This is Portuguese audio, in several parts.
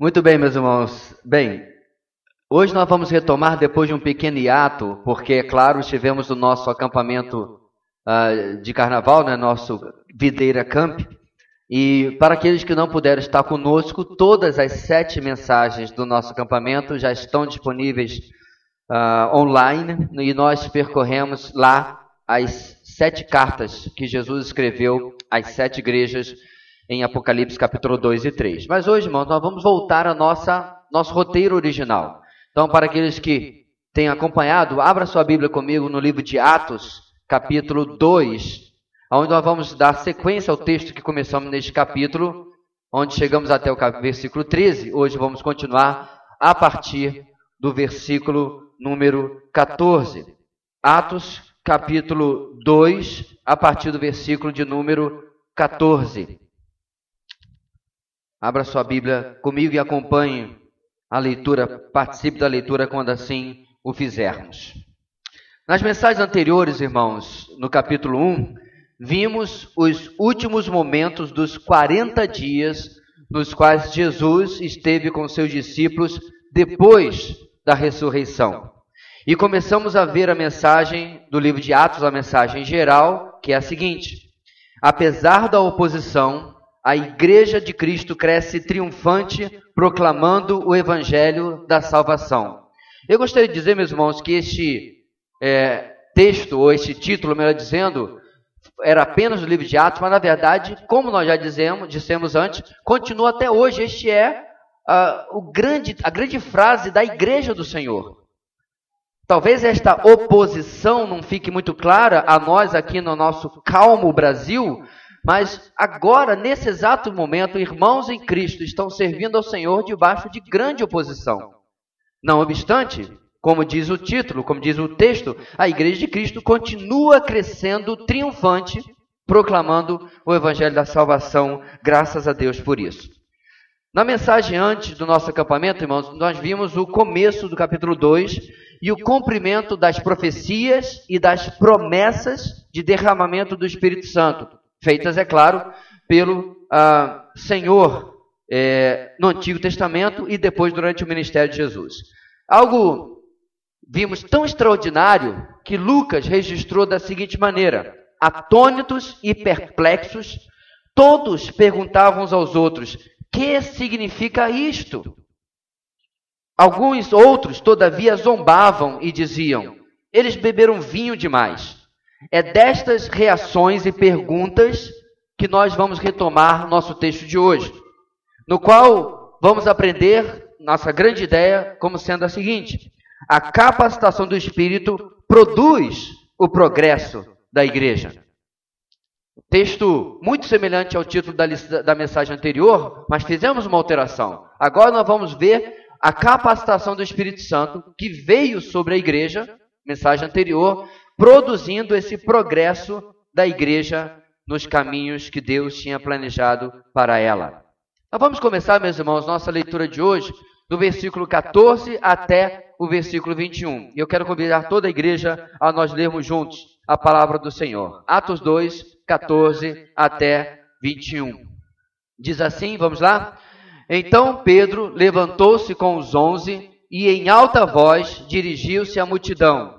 Muito bem, meus irmãos. Bem, hoje nós vamos retomar depois de um pequeno hiato, porque, é claro, estivemos no nosso acampamento uh, de carnaval, né, nosso Videira Camp. E para aqueles que não puderam estar conosco, todas as sete mensagens do nosso acampamento já estão disponíveis uh, online e nós percorremos lá as sete cartas que Jesus escreveu às sete igrejas em Apocalipse capítulo 2 e 3. Mas hoje, irmãos, nós vamos voltar ao nosso roteiro original. Então, para aqueles que têm acompanhado, abra sua Bíblia comigo no livro de Atos, capítulo 2, onde nós vamos dar sequência ao texto que começamos neste capítulo, onde chegamos até o versículo 13. Hoje vamos continuar a partir do versículo número 14. Atos, capítulo 2, a partir do versículo de número 14. Abra sua Bíblia comigo e acompanhe a leitura, participe da leitura quando assim o fizermos. Nas mensagens anteriores, irmãos, no capítulo 1, vimos os últimos momentos dos 40 dias nos quais Jesus esteve com seus discípulos depois da ressurreição. E começamos a ver a mensagem do livro de Atos, a mensagem geral, que é a seguinte: apesar da oposição, a Igreja de Cristo cresce triunfante, proclamando o Evangelho da salvação. Eu gostaria de dizer, meus irmãos, que este é, texto, ou este título, melhor dizendo, era apenas o livro de Atos, mas na verdade, como nós já dizemos, dissemos antes, continua até hoje. Este é uh, o grande, a grande frase da Igreja do Senhor. Talvez esta oposição não fique muito clara a nós aqui no nosso calmo Brasil, mas agora, nesse exato momento, irmãos em Cristo estão servindo ao Senhor debaixo de grande oposição. Não obstante, como diz o título, como diz o texto, a Igreja de Cristo continua crescendo triunfante, proclamando o Evangelho da salvação, graças a Deus por isso. Na mensagem antes do nosso acampamento, irmãos, nós vimos o começo do capítulo 2 e o cumprimento das profecias e das promessas de derramamento do Espírito Santo feitas, é claro, pelo ah, Senhor é, no Antigo Testamento e depois durante o ministério de Jesus. Algo vimos tão extraordinário que Lucas registrou da seguinte maneira: atônitos e perplexos, todos perguntavam uns aos outros: que significa isto? Alguns outros, todavia, zombavam e diziam: eles beberam vinho demais. É destas reações e perguntas que nós vamos retomar nosso texto de hoje, no qual vamos aprender nossa grande ideia como sendo a seguinte: a capacitação do Espírito produz o progresso da igreja. Texto muito semelhante ao título da, da mensagem anterior, mas fizemos uma alteração. Agora nós vamos ver a capacitação do Espírito Santo que veio sobre a igreja, mensagem anterior, produzindo esse progresso da igreja nos caminhos que Deus tinha planejado para ela. Nós vamos começar, meus irmãos, nossa leitura de hoje, do versículo 14 até o versículo 21. E eu quero convidar toda a igreja a nós lermos juntos a palavra do Senhor. Atos 2, 14 até 21. Diz assim, vamos lá? Então Pedro levantou-se com os onze e em alta voz dirigiu-se à multidão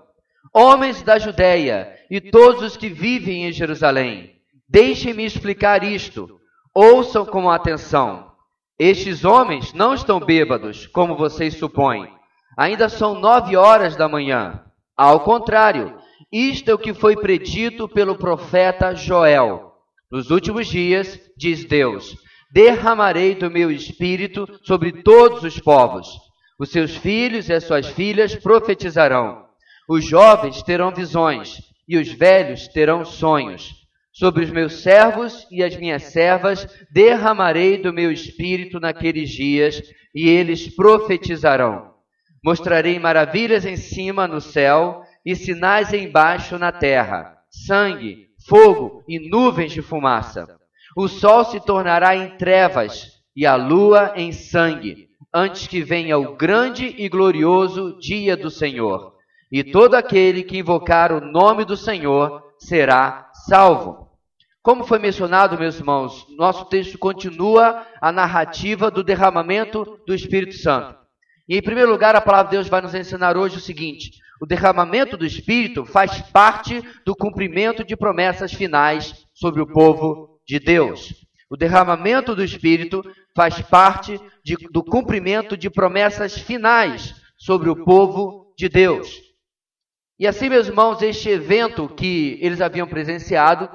Homens da Judéia e todos os que vivem em Jerusalém, deixem-me explicar isto. Ouçam com atenção. Estes homens não estão bêbados, como vocês supõem. Ainda são nove horas da manhã. Ao contrário, isto é o que foi predito pelo profeta Joel. Nos últimos dias, diz Deus, derramarei do meu espírito sobre todos os povos. Os seus filhos e as suas filhas profetizarão. Os jovens terão visões e os velhos terão sonhos. Sobre os meus servos e as minhas servas derramarei do meu espírito naqueles dias e eles profetizarão. Mostrarei maravilhas em cima no céu e sinais embaixo na terra: sangue, fogo e nuvens de fumaça. O sol se tornará em trevas e a lua em sangue, antes que venha o grande e glorioso dia do Senhor e todo aquele que invocar o nome do Senhor será salvo. Como foi mencionado, meus irmãos, nosso texto continua a narrativa do derramamento do Espírito Santo. E em primeiro lugar, a palavra de Deus vai nos ensinar hoje o seguinte: o derramamento do Espírito faz parte do cumprimento de promessas finais sobre o povo de Deus. O derramamento do Espírito faz parte de, do cumprimento de promessas finais sobre o povo de Deus. E assim, meus irmãos, este evento que eles haviam presenciado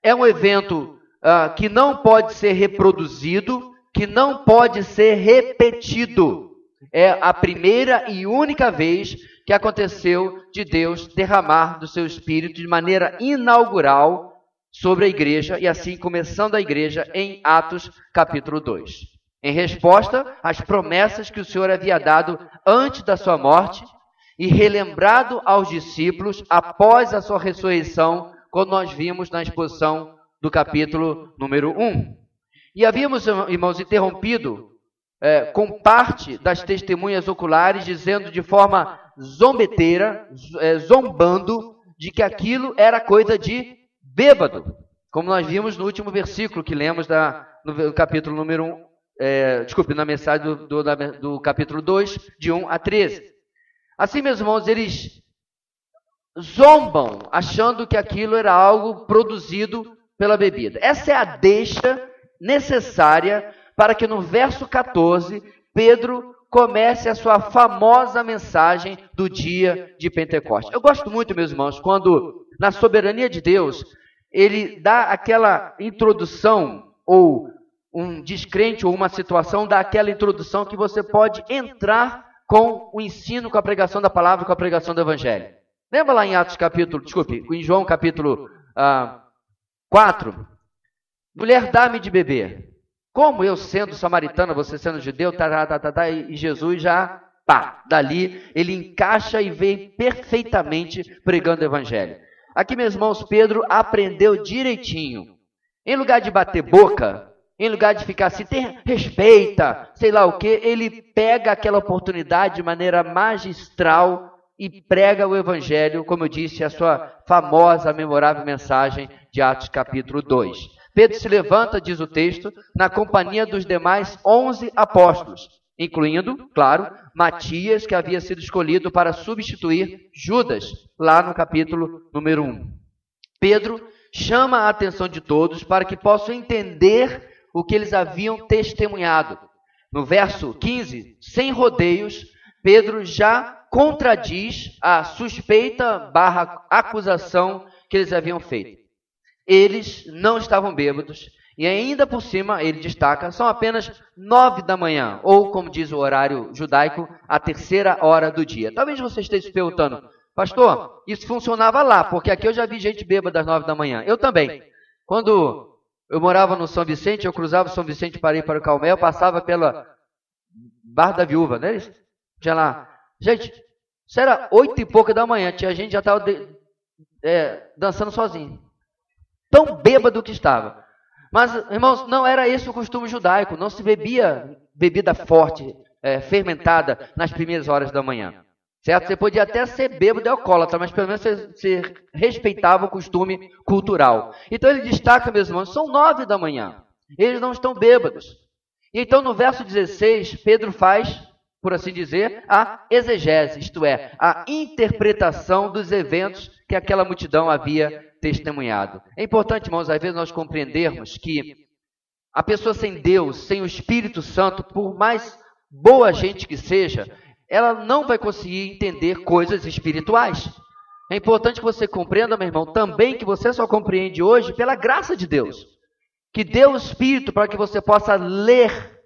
é um evento uh, que não pode ser reproduzido, que não pode ser repetido. É a primeira e única vez que aconteceu de Deus derramar do seu Espírito de maneira inaugural sobre a igreja, e assim começando a igreja em Atos capítulo 2. Em resposta às promessas que o Senhor havia dado antes da sua morte e relembrado aos discípulos após a sua ressurreição, quando nós vimos na exposição do capítulo número 1. E havíamos, irmãos, interrompido é, com parte das testemunhas oculares, dizendo de forma zombeteira, é, zombando, de que aquilo era coisa de bêbado, como nós vimos no último versículo que lemos da, no capítulo número 1, é, desculpe, na mensagem do, do, do capítulo 2, de 1 a 13. Assim, meus irmãos, eles zombam, achando que aquilo era algo produzido pela bebida. Essa é a deixa necessária para que no verso 14, Pedro comece a sua famosa mensagem do dia de Pentecostes. Eu gosto muito, meus irmãos, quando, na soberania de Deus, ele dá aquela introdução, ou um descrente, ou uma situação, dá aquela introdução que você pode entrar com o ensino, com a pregação da palavra, com a pregação do evangelho. Lembra lá em Atos capítulo, desculpe, em João capítulo ah, 4? Mulher, dá-me de beber. Como eu sendo samaritana, você sendo judeu, tá, tá, tá, tá, tá, e Jesus já, pá, dali, ele encaixa e vem perfeitamente pregando o evangelho. Aqui, meus irmãos, Pedro aprendeu direitinho. Em lugar de bater boca, em lugar de ficar assim, tem, respeita, sei lá o que, ele pega aquela oportunidade de maneira magistral e prega o Evangelho, como eu disse, a sua famosa, memorável mensagem de Atos capítulo 2. Pedro se levanta, diz o texto, na companhia dos demais onze apóstolos, incluindo, claro, Matias, que havia sido escolhido para substituir Judas, lá no capítulo número 1. Pedro chama a atenção de todos para que possam entender o que eles haviam testemunhado. No verso 15, sem rodeios, Pedro já contradiz a suspeita barra acusação que eles haviam feito. Eles não estavam bêbados e ainda por cima, ele destaca, são apenas nove da manhã, ou como diz o horário judaico, a terceira hora do dia. Talvez você esteja se perguntando, pastor, isso funcionava lá, porque aqui eu já vi gente bêbada às nove da manhã. Eu também. Quando eu morava no São Vicente, eu cruzava o São Vicente para ir para o Calmel, passava pela Barra da Viúva, né? Tinha lá. Gente, isso era oito e pouca da manhã, tinha gente já estava é, dançando sozinho. Tão bêbado que estava. Mas, irmãos, não era esse o costume judaico. Não se bebia bebida forte, é, fermentada, nas primeiras horas da manhã. Certo? Você podia até ser bêbado e alcoólatra, mas pelo menos você, você respeitava o costume cultural. Então ele destaca, meus irmãos, são nove da manhã. Eles não estão bêbados. E então no verso 16, Pedro faz, por assim dizer, a exegese, isto é, a interpretação dos eventos que aquela multidão havia testemunhado. É importante, irmãos, às vezes nós compreendermos que a pessoa sem Deus, sem o Espírito Santo, por mais boa gente que seja, ela não vai conseguir entender coisas espirituais. É importante que você compreenda, meu irmão, também que você só compreende hoje pela graça de Deus. Que deu o Espírito para que você possa ler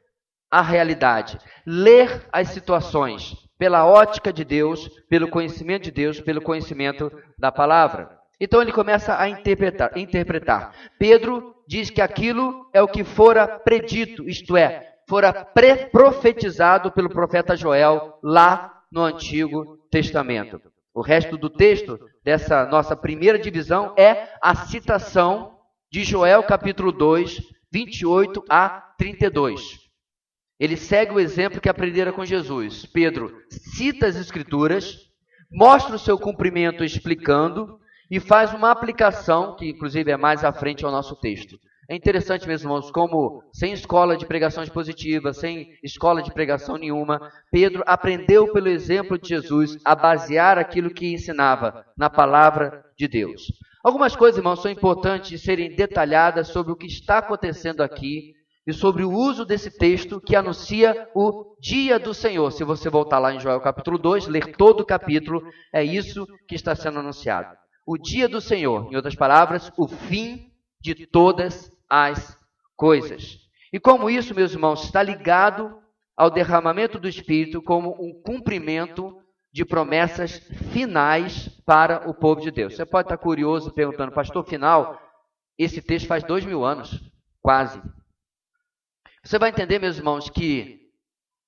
a realidade, ler as situações pela ótica de Deus, pelo conhecimento de Deus, pelo conhecimento da palavra. Então ele começa a interpretar. interpretar. Pedro diz que aquilo é o que fora predito, isto é, fora profetizado pelo profeta Joel lá no Antigo Testamento. O resto do texto dessa nossa primeira divisão é a citação de Joel capítulo 2, 28 a 32. Ele segue o exemplo que aprendera com Jesus. Pedro cita as escrituras, mostra o seu cumprimento explicando, e faz uma aplicação, que inclusive é mais à frente ao nosso texto. É interessante, meus irmãos, como sem escola de pregação expositiva, sem escola de pregação nenhuma, Pedro aprendeu pelo exemplo de Jesus a basear aquilo que ensinava na palavra de Deus. Algumas coisas, irmãos, são importantes serem detalhadas sobre o que está acontecendo aqui e sobre o uso desse texto que anuncia o dia do Senhor. Se você voltar lá em Joel capítulo 2, ler todo o capítulo, é isso que está sendo anunciado. O dia do Senhor, em outras palavras, o fim de todas as coisas. E como isso, meus irmãos, está ligado ao derramamento do Espírito como um cumprimento de promessas finais para o povo de Deus. Você pode estar curioso perguntando, pastor, final, esse texto faz dois mil anos, quase. Você vai entender, meus irmãos, que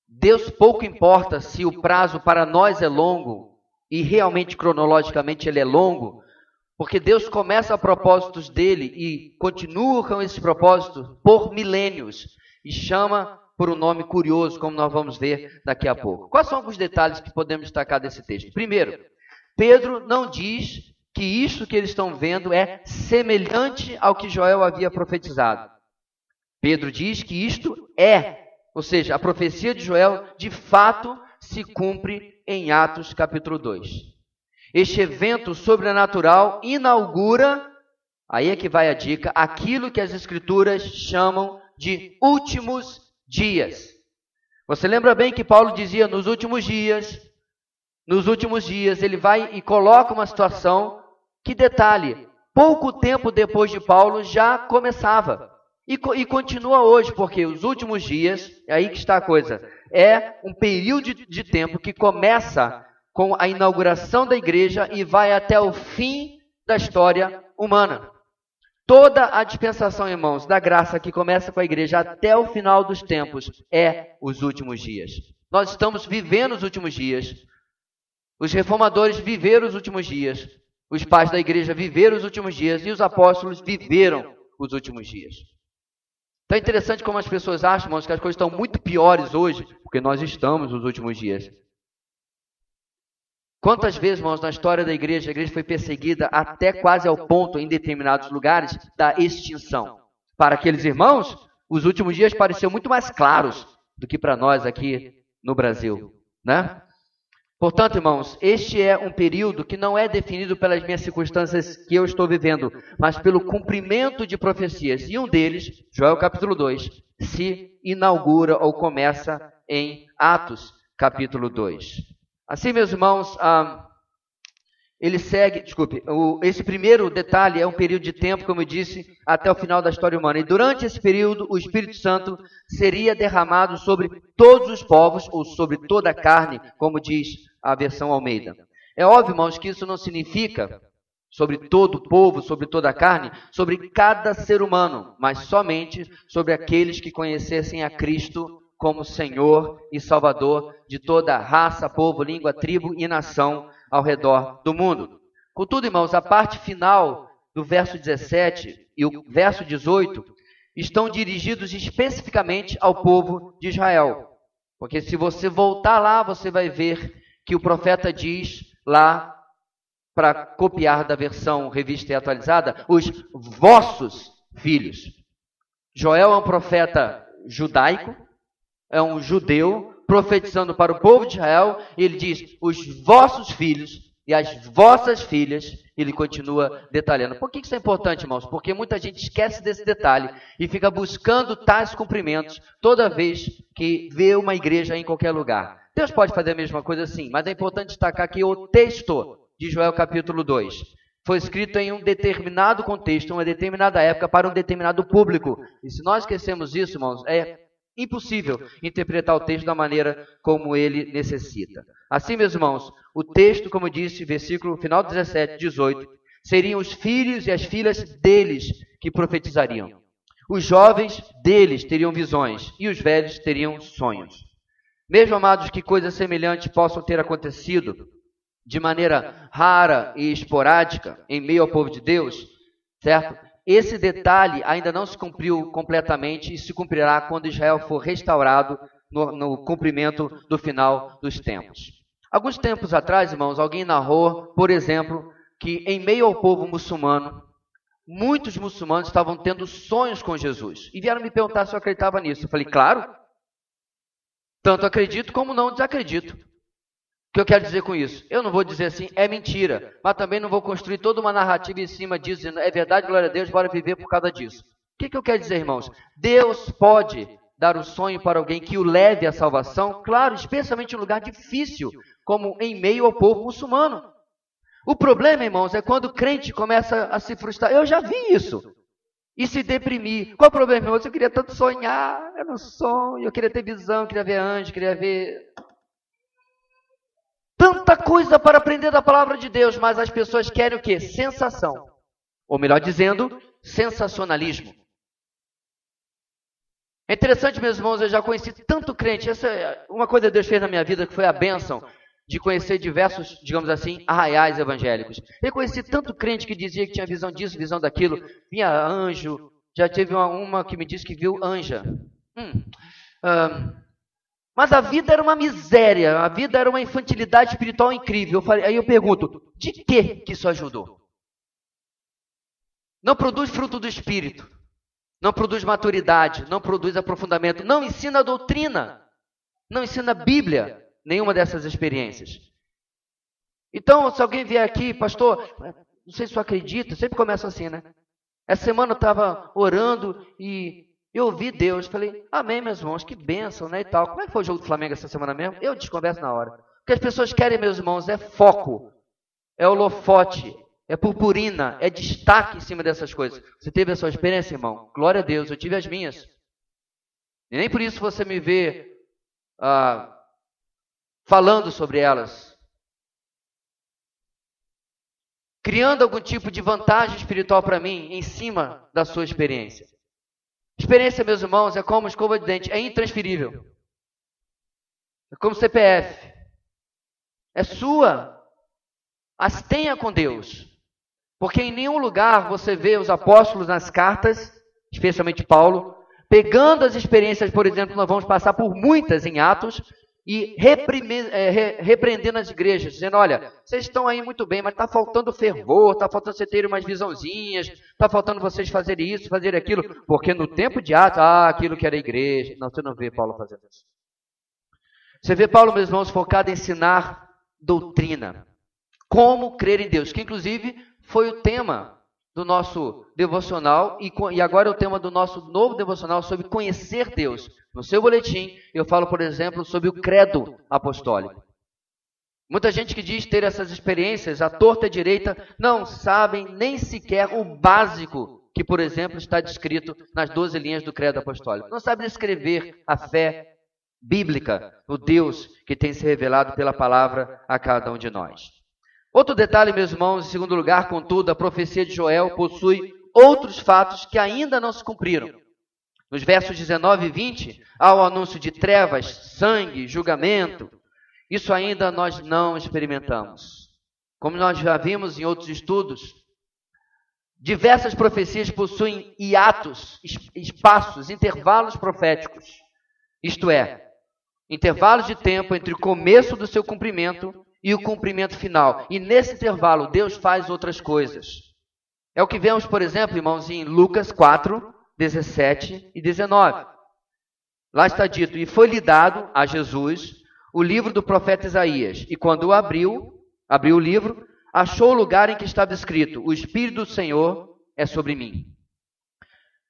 Deus pouco importa se o prazo para nós é longo, e realmente cronologicamente ele é longo, porque Deus começa a propósitos dele e continua com esses propósitos por milênios e chama por um nome curioso, como nós vamos ver daqui a pouco. Quais são alguns detalhes que podemos destacar desse texto? Primeiro, Pedro não diz que isso que eles estão vendo é semelhante ao que Joel havia profetizado. Pedro diz que isto é, ou seja, a profecia de Joel de fato se cumpre em Atos capítulo 2. Este evento sobrenatural inaugura, aí é que vai a dica, aquilo que as Escrituras chamam de últimos dias. Você lembra bem que Paulo dizia nos últimos dias, nos últimos dias, ele vai e coloca uma situação que, detalhe, pouco tempo depois de Paulo já começava. E, e, continua hoje, porque os últimos dias, é aí que está a coisa, é um período de, de tempo que começa com a inauguração da igreja e vai até o fim da história humana. Toda a dispensação, irmãos, da graça que começa com a igreja até o final dos tempos é os últimos dias. Nós estamos vivendo os últimos dias. Os reformadores viveram os últimos dias. Os pais da igreja viveram os últimos dias e os apóstolos viveram os últimos dias. Então é interessante como as pessoas acham, irmãos, que as coisas estão muito piores hoje, porque nós estamos nos últimos dias. Quantas vezes, irmãos, na história da igreja, a igreja foi perseguida até quase ao ponto, em determinados lugares, da extinção. Para aqueles irmãos, os últimos dias pareciam muito mais claros do que para nós aqui no Brasil, né? Portanto, irmãos, este é um período que não é definido pelas minhas circunstâncias que eu estou vivendo, mas pelo cumprimento de profecias. E um deles, Joel capítulo 2, se inaugura ou começa em Atos capítulo 2. Assim, meus irmãos, ah, ele segue, desculpe, o, esse primeiro detalhe é um período de tempo, como eu disse, até o final da história humana. E durante esse período, o Espírito Santo seria derramado sobre todos os povos, ou sobre toda a carne, como diz a versão Almeida. É óbvio, irmãos, que isso não significa sobre todo o povo, sobre toda a carne, sobre cada ser humano, mas somente sobre aqueles que conhecessem a Cristo como Senhor e Salvador de toda raça, povo, língua, tribo e nação ao redor do mundo. Contudo, irmãos, a parte final do verso 17 e o verso 18 estão dirigidos especificamente ao povo de Israel. Porque se você voltar lá, você vai ver que o profeta diz lá, para copiar da versão revista e atualizada, os vossos filhos. Joel é um profeta judaico, é um judeu profetizando para o povo de Israel, e ele diz: os vossos filhos e as vossas filhas, ele continua detalhando. Por que isso é importante, irmãos? Porque muita gente esquece desse detalhe e fica buscando tais cumprimentos toda vez que vê uma igreja em qualquer lugar. Deus pode fazer a mesma coisa sim, mas é importante destacar que o texto de Joel capítulo 2 foi escrito em um determinado contexto, uma determinada época, para um determinado público. E se nós esquecemos isso, irmãos, é Impossível interpretar o texto da maneira como ele necessita. Assim, meus irmãos, o texto, como disse, versículo final 17, 18, seriam os filhos e as filhas deles que profetizariam. Os jovens deles teriam visões e os velhos teriam sonhos. Mesmo, amados, que coisas semelhantes possam ter acontecido de maneira rara e esporádica em meio ao povo de Deus, certo? Esse detalhe ainda não se cumpriu completamente e se cumprirá quando Israel for restaurado no, no cumprimento do final dos tempos. Alguns tempos atrás, irmãos, alguém narrou, por exemplo, que em meio ao povo muçulmano, muitos muçulmanos estavam tendo sonhos com Jesus. E vieram me perguntar se eu acreditava nisso. Eu falei, claro. Tanto acredito como não desacredito. Que eu quero dizer com isso? Eu não vou dizer assim, é mentira, mas também não vou construir toda uma narrativa em cima disso, dizendo, é verdade, glória a Deus, bora viver por causa disso. O que, que eu quero dizer, irmãos? Deus pode dar um sonho para alguém que o leve à salvação, claro, especialmente em um lugar difícil, como em meio ao povo muçulmano. O problema, irmãos, é quando o crente começa a se frustrar. Eu já vi isso. E se deprimir. Qual o problema, irmãos? Eu queria tanto sonhar, era um sonho, eu queria ter visão, queria ver anjo, queria ver. Tanta coisa para aprender da palavra de Deus, mas as pessoas querem o quê? Sensação. Ou melhor dizendo, sensacionalismo. É interessante, meus irmãos, eu já conheci tanto crente. Essa é uma coisa que Deus fez na minha vida que foi a bênção de conhecer diversos, digamos assim, arraiais evangélicos. Eu conheci tanto crente que dizia que tinha visão disso, visão daquilo, vinha anjo. Já teve uma, uma que me disse que viu anja. Hum. Uh, mas a vida era uma miséria, a vida era uma infantilidade espiritual incrível. Eu falei, aí eu pergunto, de que que isso ajudou? Não produz fruto do espírito não produz maturidade, não produz aprofundamento, não ensina a doutrina, não ensina a Bíblia, nenhuma dessas experiências. Então, se alguém vier aqui, pastor, não sei se você acredita, sempre começa assim, né? Essa semana eu estava orando e eu ouvi Deus, falei, amém, meus irmãos, que bênção, né, e tal. Como é que foi o jogo do Flamengo essa semana mesmo? Eu desconverso na hora. O que as pessoas querem, meus irmãos, é foco, é holofote, é purpurina, é destaque em cima dessas coisas. Você teve a sua experiência, irmão? Glória a Deus, eu tive as minhas. E nem por isso você me vê ah, falando sobre elas. Criando algum tipo de vantagem espiritual para mim em cima da sua experiência. Experiência, meus irmãos, é como escova de dente, é intransferível. É como CPF. É sua. As tenha com Deus. Porque em nenhum lugar você vê os apóstolos nas cartas, especialmente Paulo, pegando as experiências, por exemplo, nós vamos passar por muitas em Atos, e é, repreendendo as igrejas, dizendo: olha, vocês estão aí muito bem, mas está faltando fervor, está faltando vocês terem umas visãozinhas, está faltando vocês fazerem isso, fazerem aquilo, porque no tempo de Atos, ah, aquilo que era igreja. Não, você não vê Paulo fazendo isso. Você vê Paulo, meus irmãos, focado em ensinar doutrina. Como crer em Deus, que inclusive foi o tema do nosso devocional e, e agora é o tema do nosso novo devocional sobre conhecer Deus. No seu boletim, eu falo, por exemplo, sobre o credo apostólico. Muita gente que diz ter essas experiências, a torta e a direita, não sabem nem sequer o básico que, por exemplo, está descrito nas 12 linhas do credo apostólico. Não sabem descrever a fé bíblica, o Deus que tem se revelado pela palavra a cada um de nós. Outro detalhe, meus irmãos, em segundo lugar, contudo, a profecia de Joel possui outros fatos que ainda não se cumpriram. Nos versos 19 e 20, há o anúncio de trevas, sangue, julgamento. Isso ainda nós não experimentamos. Como nós já vimos em outros estudos, diversas profecias possuem hiatos, espaços, intervalos proféticos. Isto é, intervalos de tempo entre o começo do seu cumprimento e o cumprimento final. E nesse intervalo, Deus faz outras coisas. É o que vemos, por exemplo, irmãos, em Lucas 4, 17 e 19. Lá está dito: E foi-lhe dado a Jesus o livro do profeta Isaías. E quando o abriu, abriu o livro, achou o lugar em que estava escrito: O Espírito do Senhor é sobre mim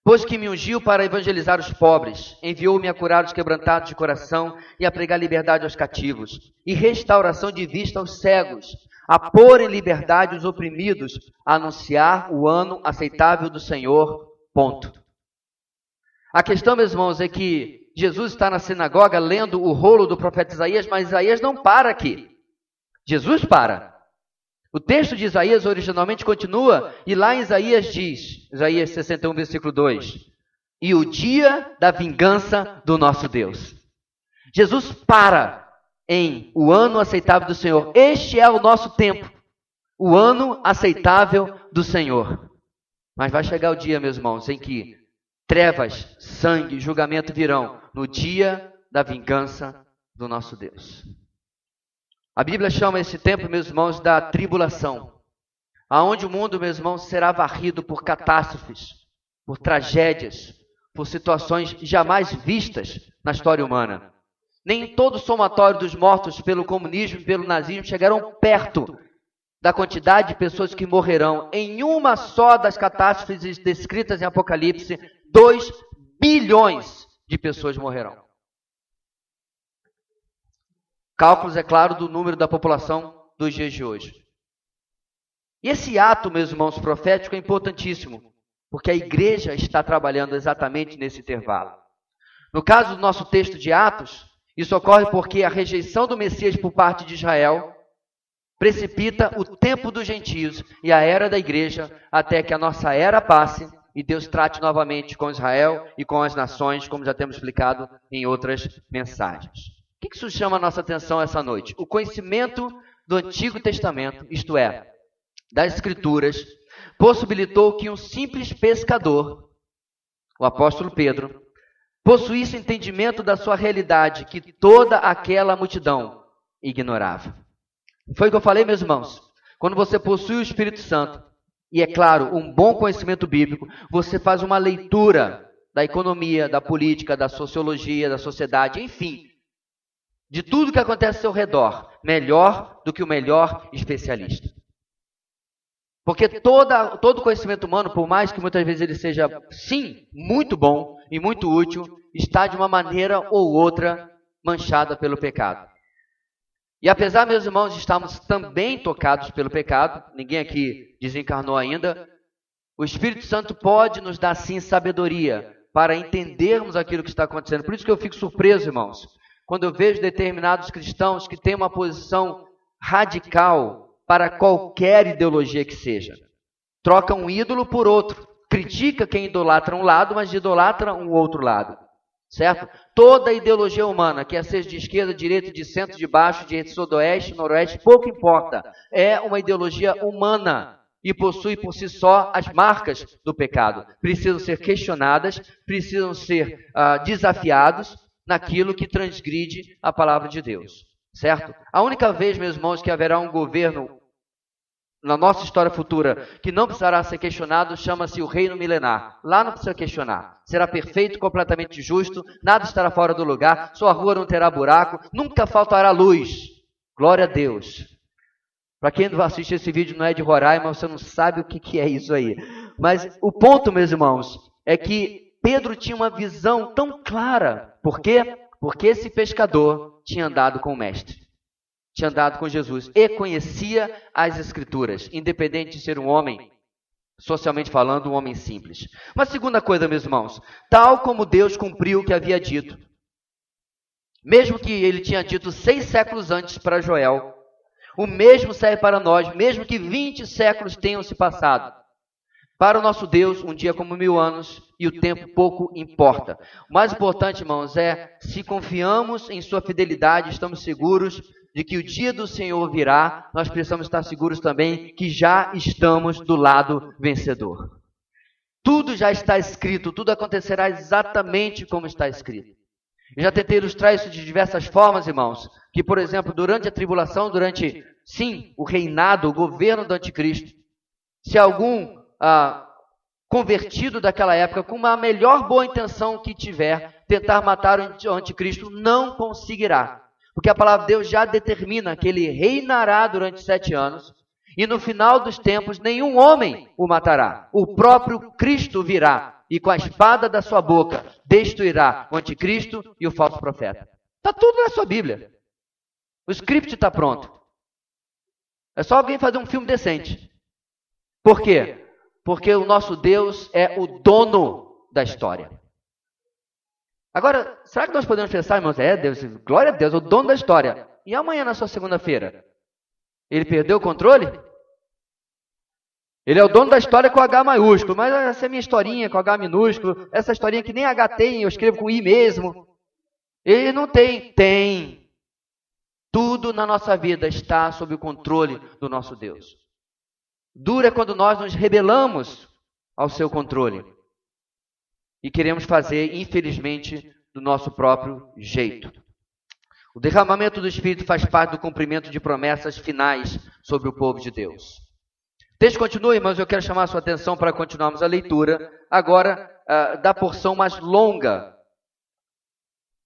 Pois que me ungiu para evangelizar os pobres, enviou-me a curar os quebrantados de coração e a pregar liberdade aos cativos, e restauração de vista aos cegos, a pôr em liberdade os oprimidos, a anunciar o ano aceitável do Senhor. Ponto. A questão, meus irmãos, é que Jesus está na sinagoga lendo o rolo do profeta Isaías, mas Isaías não para aqui. Jesus para. O texto de Isaías originalmente continua, e lá em Isaías diz, Isaías 61, versículo 2: E o dia da vingança do nosso Deus. Jesus para em o ano aceitável do Senhor. Este é o nosso tempo, o ano aceitável do Senhor. Mas vai chegar o dia, meus irmãos, em que trevas, sangue, julgamento virão no dia da vingança do nosso Deus. A Bíblia chama esse tempo, meus irmãos, da tribulação. aonde o mundo, meus irmãos, será varrido por catástrofes, por tragédias, por situações jamais vistas na história humana. Nem todo o somatório dos mortos pelo comunismo e pelo nazismo chegarão perto da quantidade de pessoas que morrerão em uma só das catástrofes descritas em Apocalipse, 2 bilhões de pessoas morrerão. Cálculos, é claro, do número da população dos dias de hoje. E esse ato, meus irmãos, profético é importantíssimo, porque a igreja está trabalhando exatamente nesse intervalo. No caso do nosso texto de Atos, isso ocorre porque a rejeição do Messias por parte de Israel precipita o tempo dos gentios e a era da igreja até que a nossa era passe e Deus trate novamente com Israel e com as nações, como já temos explicado em outras mensagens. O que isso chama a nossa atenção essa noite? O conhecimento do Antigo Testamento, isto é, das Escrituras, possibilitou que um simples pescador, o apóstolo Pedro, possuísse entendimento da sua realidade que toda aquela multidão ignorava. Foi o que eu falei, meus irmãos. Quando você possui o Espírito Santo, e é claro, um bom conhecimento bíblico, você faz uma leitura da economia, da política, da sociologia, da sociedade, enfim, de tudo que acontece ao seu redor, melhor do que o melhor especialista. Porque toda, todo conhecimento humano, por mais que muitas vezes ele seja, sim, muito bom e muito útil, está de uma maneira ou outra manchada pelo pecado. E apesar, meus irmãos, de estarmos também tocados pelo pecado, ninguém aqui desencarnou ainda, o Espírito Santo pode nos dar sim sabedoria para entendermos aquilo que está acontecendo. Por isso que eu fico surpreso, irmãos, quando eu vejo determinados cristãos que têm uma posição radical para qualquer ideologia que seja. Troca um ídolo por outro. Critica quem idolatra um lado, mas idolatra um outro lado. Certo? Toda ideologia humana, quer seja de esquerda, direita, de centro, de baixo, de sudoeste, noroeste, pouco importa. É uma ideologia humana e possui por si só as marcas do pecado. Precisam ser questionadas, precisam ser uh, desafiados naquilo que transgride a palavra de Deus. Certo? A única vez, meus irmãos, que haverá um governo na nossa história futura, que não precisará ser questionado, chama-se o reino milenar. Lá não precisa questionar. Será perfeito, completamente justo, nada estará fora do lugar, sua rua não terá buraco, nunca faltará luz. Glória a Deus. Para quem não assiste esse vídeo, não é de Roraima, você não sabe o que, que é isso aí. Mas o ponto, meus irmãos, é que Pedro tinha uma visão tão clara. Por quê? Porque esse pescador tinha andado com o Mestre tinha andado com Jesus e conhecia as Escrituras, independente de ser um homem, socialmente falando, um homem simples. Uma segunda coisa, meus irmãos, tal como Deus cumpriu o que havia dito, mesmo que ele tinha dito seis séculos antes para Joel, o mesmo serve para nós, mesmo que 20 séculos tenham se passado. Para o nosso Deus, um dia como mil anos e o tempo pouco importa. O mais importante, irmãos, é se confiamos em Sua fidelidade, estamos seguros de que o dia do Senhor virá, nós precisamos estar seguros também que já estamos do lado vencedor. Tudo já está escrito, tudo acontecerá exatamente como está escrito. Eu já tentei ilustrar isso de diversas formas, irmãos. Que, por exemplo, durante a tribulação, durante, sim, o reinado, o governo do anticristo, se algum ah, convertido daquela época, com uma melhor boa intenção que tiver, tentar matar o anticristo, não conseguirá. Porque a palavra de Deus já determina que ele reinará durante sete anos e no final dos tempos nenhum homem o matará. O próprio Cristo virá e com a espada da sua boca destruirá o anticristo e o falso profeta. Está tudo na sua Bíblia. O script está pronto. É só alguém fazer um filme decente. Por quê? Porque o nosso Deus é o dono da história. Agora, será que nós podemos pensar, irmãos, é Deus, glória a Deus, o dono da história. E amanhã na sua segunda-feira? Ele perdeu o controle? Ele é o dono da história com H maiúsculo, mas essa é minha historinha com H minúsculo, essa historinha que nem H tem, eu escrevo com I mesmo. Ele não tem, tem. Tudo na nossa vida está sob o controle do nosso Deus. Dura quando nós nos rebelamos ao seu controle e queremos fazer, infelizmente, do nosso próprio jeito. O derramamento do Espírito faz parte do cumprimento de promessas finais sobre o povo de Deus. O texto continua, irmãos, eu quero chamar a sua atenção para continuarmos a leitura, agora uh, da porção mais longa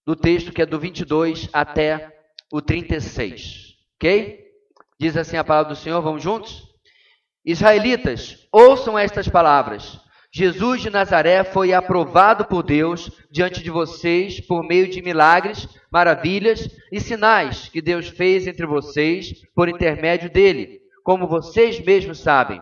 do texto, que é do 22 até o 36. Ok? Diz assim a palavra do Senhor, vamos juntos? Israelitas, ouçam estas palavras. Jesus de Nazaré foi aprovado por Deus diante de vocês por meio de milagres, maravilhas e sinais que Deus fez entre vocês por intermédio dele, como vocês mesmos sabem.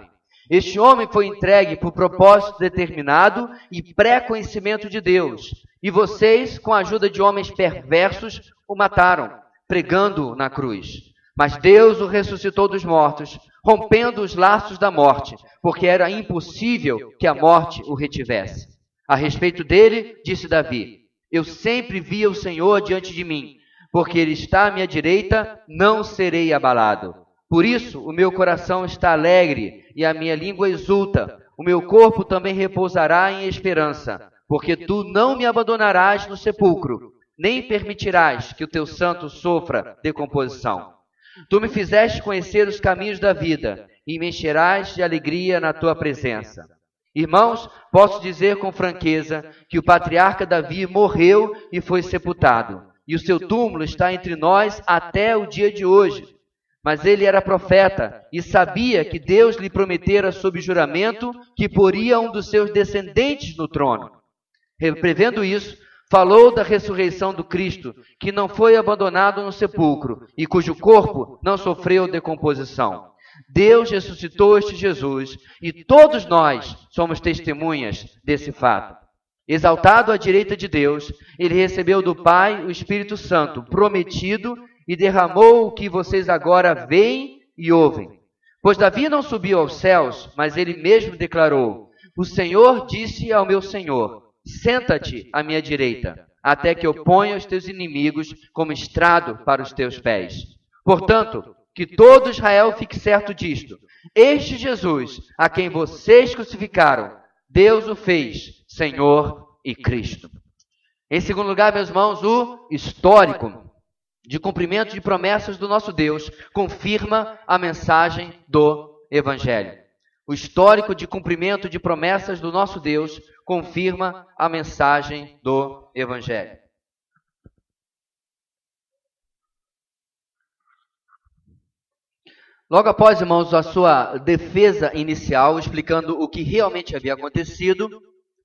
Este homem foi entregue por propósito determinado e pré-conhecimento de Deus, e vocês, com a ajuda de homens perversos, o mataram, pregando-o na cruz. Mas Deus o ressuscitou dos mortos rompendo os laços da morte, porque era impossível que a morte o retivesse. A respeito dele, disse Davi: Eu sempre via o Senhor diante de mim, porque ele está à minha direita, não serei abalado. Por isso, o meu coração está alegre e a minha língua exulta. O meu corpo também repousará em esperança, porque tu não me abandonarás no sepulcro, nem permitirás que o teu santo sofra decomposição. Tu me fizeste conhecer os caminhos da vida e me encherás de alegria na tua presença. Irmãos, posso dizer com franqueza que o patriarca Davi morreu e foi sepultado, e o seu túmulo está entre nós até o dia de hoje. Mas ele era profeta e sabia que Deus lhe prometera sob juramento que poria um dos seus descendentes no trono. Prevendo isso, Falou da ressurreição do Cristo, que não foi abandonado no sepulcro e cujo corpo não sofreu decomposição. Deus ressuscitou este Jesus e todos nós somos testemunhas desse fato. Exaltado à direita de Deus, ele recebeu do Pai o Espírito Santo prometido e derramou o que vocês agora veem e ouvem. Pois Davi não subiu aos céus, mas ele mesmo declarou: O Senhor disse ao meu Senhor: Senta-te à minha direita, até que eu ponha os teus inimigos como estrado para os teus pés. Portanto, que todo Israel fique certo disto: este Jesus, a quem vocês crucificaram, Deus o fez Senhor e Cristo. Em segundo lugar, meus irmãos, o histórico de cumprimento de promessas do nosso Deus confirma a mensagem do Evangelho. O histórico de cumprimento de promessas do nosso Deus confirma a mensagem do Evangelho. Logo após, irmãos, a sua defesa inicial, explicando o que realmente havia acontecido,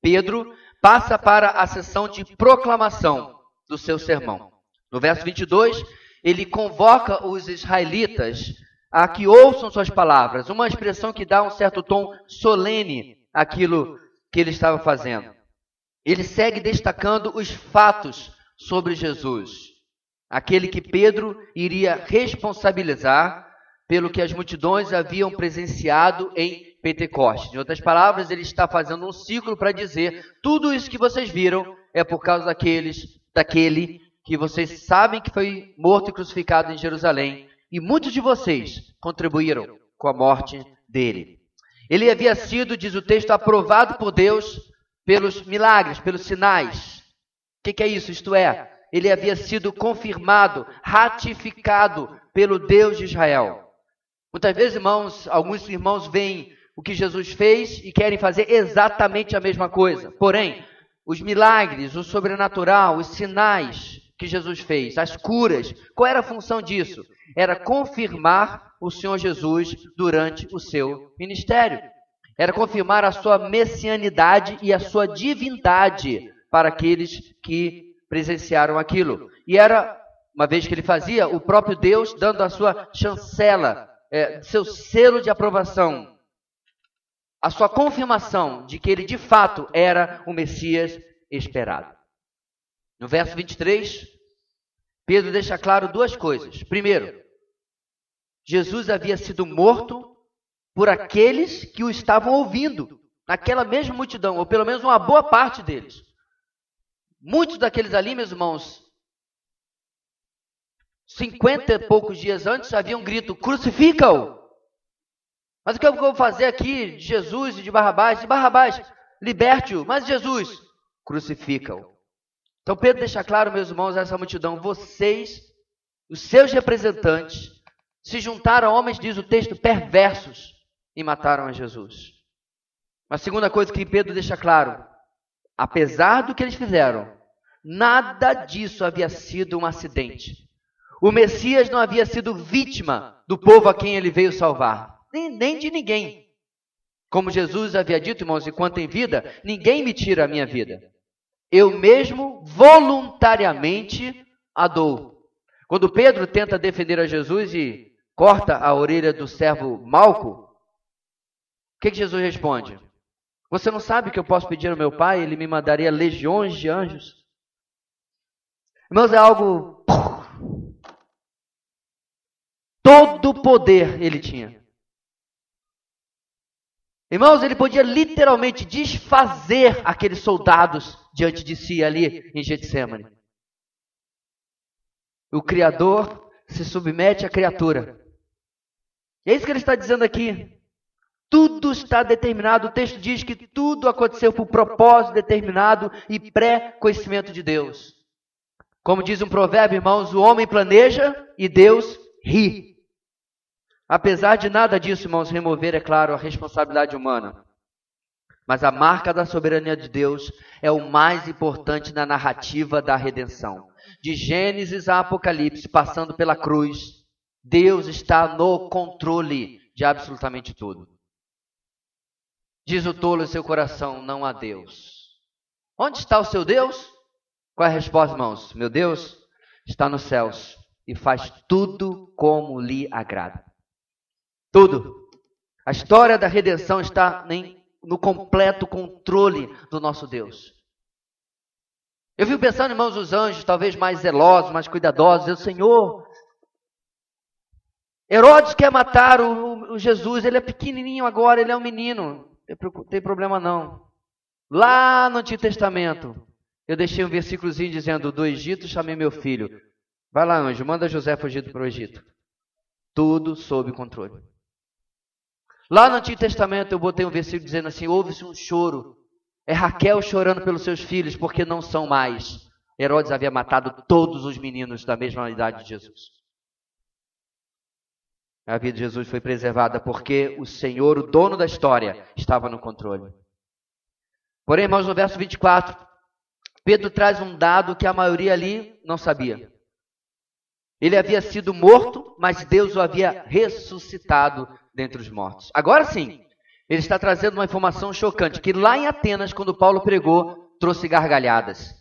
Pedro passa para a sessão de proclamação do seu sermão. No verso 22, ele convoca os israelitas a que ouçam suas palavras, uma expressão que dá um certo tom solene àquilo que ele estava fazendo. Ele segue destacando os fatos sobre Jesus, aquele que Pedro iria responsabilizar pelo que as multidões haviam presenciado em Pentecostes. Em outras palavras, ele está fazendo um ciclo para dizer: tudo isso que vocês viram é por causa daqueles, daquele que vocês sabem que foi morto e crucificado em Jerusalém, e muitos de vocês contribuíram com a morte dele. Ele havia sido, diz o texto, aprovado por Deus pelos milagres, pelos sinais. O que, que é isso? Isto é, ele havia sido confirmado, ratificado pelo Deus de Israel. Muitas vezes, irmãos, alguns irmãos veem o que Jesus fez e querem fazer exatamente a mesma coisa. Porém, os milagres, o sobrenatural, os sinais que Jesus fez, as curas, qual era a função disso? era confirmar o Senhor Jesus durante o seu ministério. Era confirmar a sua messianidade e a sua divindade para aqueles que presenciaram aquilo. E era, uma vez que ele fazia, o próprio Deus dando a sua chancela, é, seu selo de aprovação, a sua confirmação de que ele de fato era o Messias esperado. No verso 23, Pedro deixa claro duas coisas. Primeiro, Jesus havia sido morto por aqueles que o estavam ouvindo, naquela mesma multidão, ou pelo menos uma boa parte deles. Muitos daqueles ali, meus irmãos, cinquenta e poucos dias antes, havia um grito: crucifica-o! Mas o que eu vou fazer aqui de Jesus e de Barrabás? De Barrabás, liberte-o, mas Jesus, crucifica-o. Então Pedro deixa claro, meus irmãos, essa multidão, vocês, os seus representantes, se juntaram a homens, diz o texto, perversos, e mataram a Jesus. A segunda coisa que Pedro deixa claro: apesar do que eles fizeram, nada disso havia sido um acidente. O Messias não havia sido vítima do povo a quem ele veio salvar, nem, nem de ninguém. Como Jesus havia dito, irmãos, enquanto em vida, ninguém me tira a minha vida. Eu mesmo voluntariamente a dou. Quando Pedro tenta defender a Jesus e corta a orelha do servo Malco, o que, Jesus responde? Você não sabe que eu posso pedir ao meu pai, ele me mandaria legiões de anjos? Irmãos, é algo. Todo poder ele tinha. Irmãos, ele podia literalmente desfazer aqueles soldados diante de si ali em Getsemane. O Criador se submete à criatura. E é isso que ele está dizendo aqui. Tudo está determinado. O texto diz que tudo aconteceu por propósito determinado e pré-conhecimento de Deus. Como diz um provérbio, irmãos, o homem planeja e Deus ri. Apesar de nada disso, irmãos, remover, é claro, a responsabilidade humana. Mas a marca da soberania de Deus é o mais importante na narrativa da redenção. De Gênesis a Apocalipse, passando pela cruz, Deus está no controle de absolutamente tudo. Diz o tolo em seu coração: não há Deus. Onde está o seu Deus? Qual é a resposta, irmãos? Meu Deus está nos céus e faz tudo como lhe agrada. Tudo. A história da redenção está no completo controle do nosso Deus. Eu fico pensando, irmãos, os anjos, talvez mais zelosos, mais cuidadosos, eu, Senhor, Herodes quer matar o, o, Jesus, ele é pequenininho agora, ele é um menino, não tem problema não. Lá no Antigo Testamento, eu deixei um versículozinho dizendo, do Egito chamei meu filho. Vai lá, anjo, manda José fugir para o Egito. Tudo sob controle. Lá no Antigo Testamento eu botei um versículo dizendo assim: houve-se um choro. É Raquel chorando pelos seus filhos, porque não são mais. Herodes havia matado todos os meninos da mesma idade de Jesus. A vida de Jesus foi preservada porque o Senhor, o dono da história, estava no controle. Porém, irmãos, no verso 24, Pedro traz um dado que a maioria ali não sabia. Ele havia sido morto, mas Deus o havia ressuscitado dentre os mortos. Agora sim, ele está trazendo uma informação chocante, que lá em Atenas, quando Paulo pregou, trouxe gargalhadas.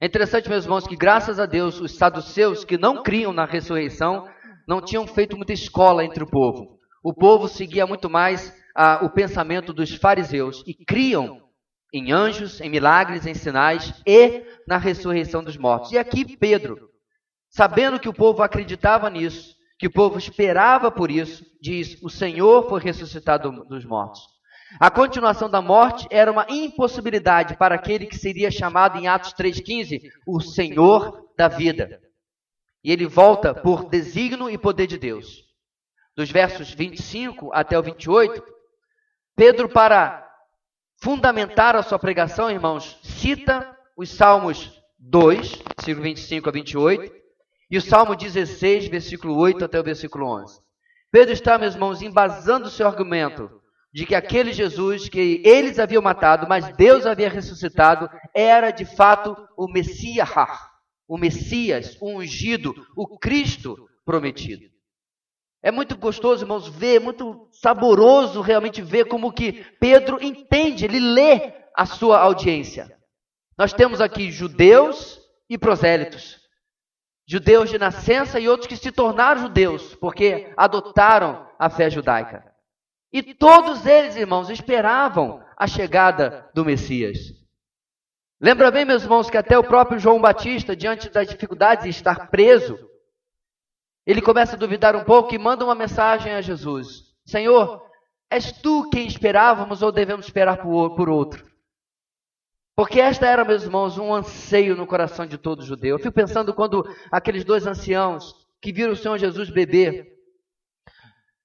É interessante, meus irmãos, que graças a Deus, os saduceus que não criam na ressurreição, não tinham feito muita escola entre o povo. O povo seguia muito mais ah, o pensamento dos fariseus e criam em anjos, em milagres, em sinais e na ressurreição dos mortos. E aqui Pedro, sabendo que o povo acreditava nisso, que o povo esperava por isso, diz: O Senhor foi ressuscitado dos mortos. A continuação da morte era uma impossibilidade para aquele que seria chamado em Atos 3,15 o Senhor da vida. E ele volta por desígnio e poder de Deus. Dos versos 25 até o 28, Pedro, para fundamentar a sua pregação, irmãos, cita os Salmos 2, versículo 25 a 28, e o Salmo 16, versículo 8 até o versículo 11. Pedro está, meus irmãos, embasando o seu argumento de que aquele Jesus que eles haviam matado, mas Deus havia ressuscitado, era de fato o Messias, o Messias, o ungido, o Cristo prometido. É muito gostoso, irmãos, ver, muito saboroso realmente ver como que Pedro entende, ele lê a sua audiência. Nós temos aqui judeus e prosélitos judeus de nascença e outros que se tornaram judeus, porque adotaram a fé judaica. E todos eles, irmãos, esperavam a chegada do Messias. Lembra bem, meus irmãos, que até o próprio João Batista, diante das dificuldades de estar preso, ele começa a duvidar um pouco e manda uma mensagem a Jesus: Senhor, és tu quem esperávamos ou devemos esperar por outro? Porque esta era, meus irmãos, um anseio no coração de todo judeu. Eu fico pensando quando aqueles dois anciãos que viram o Senhor Jesus beber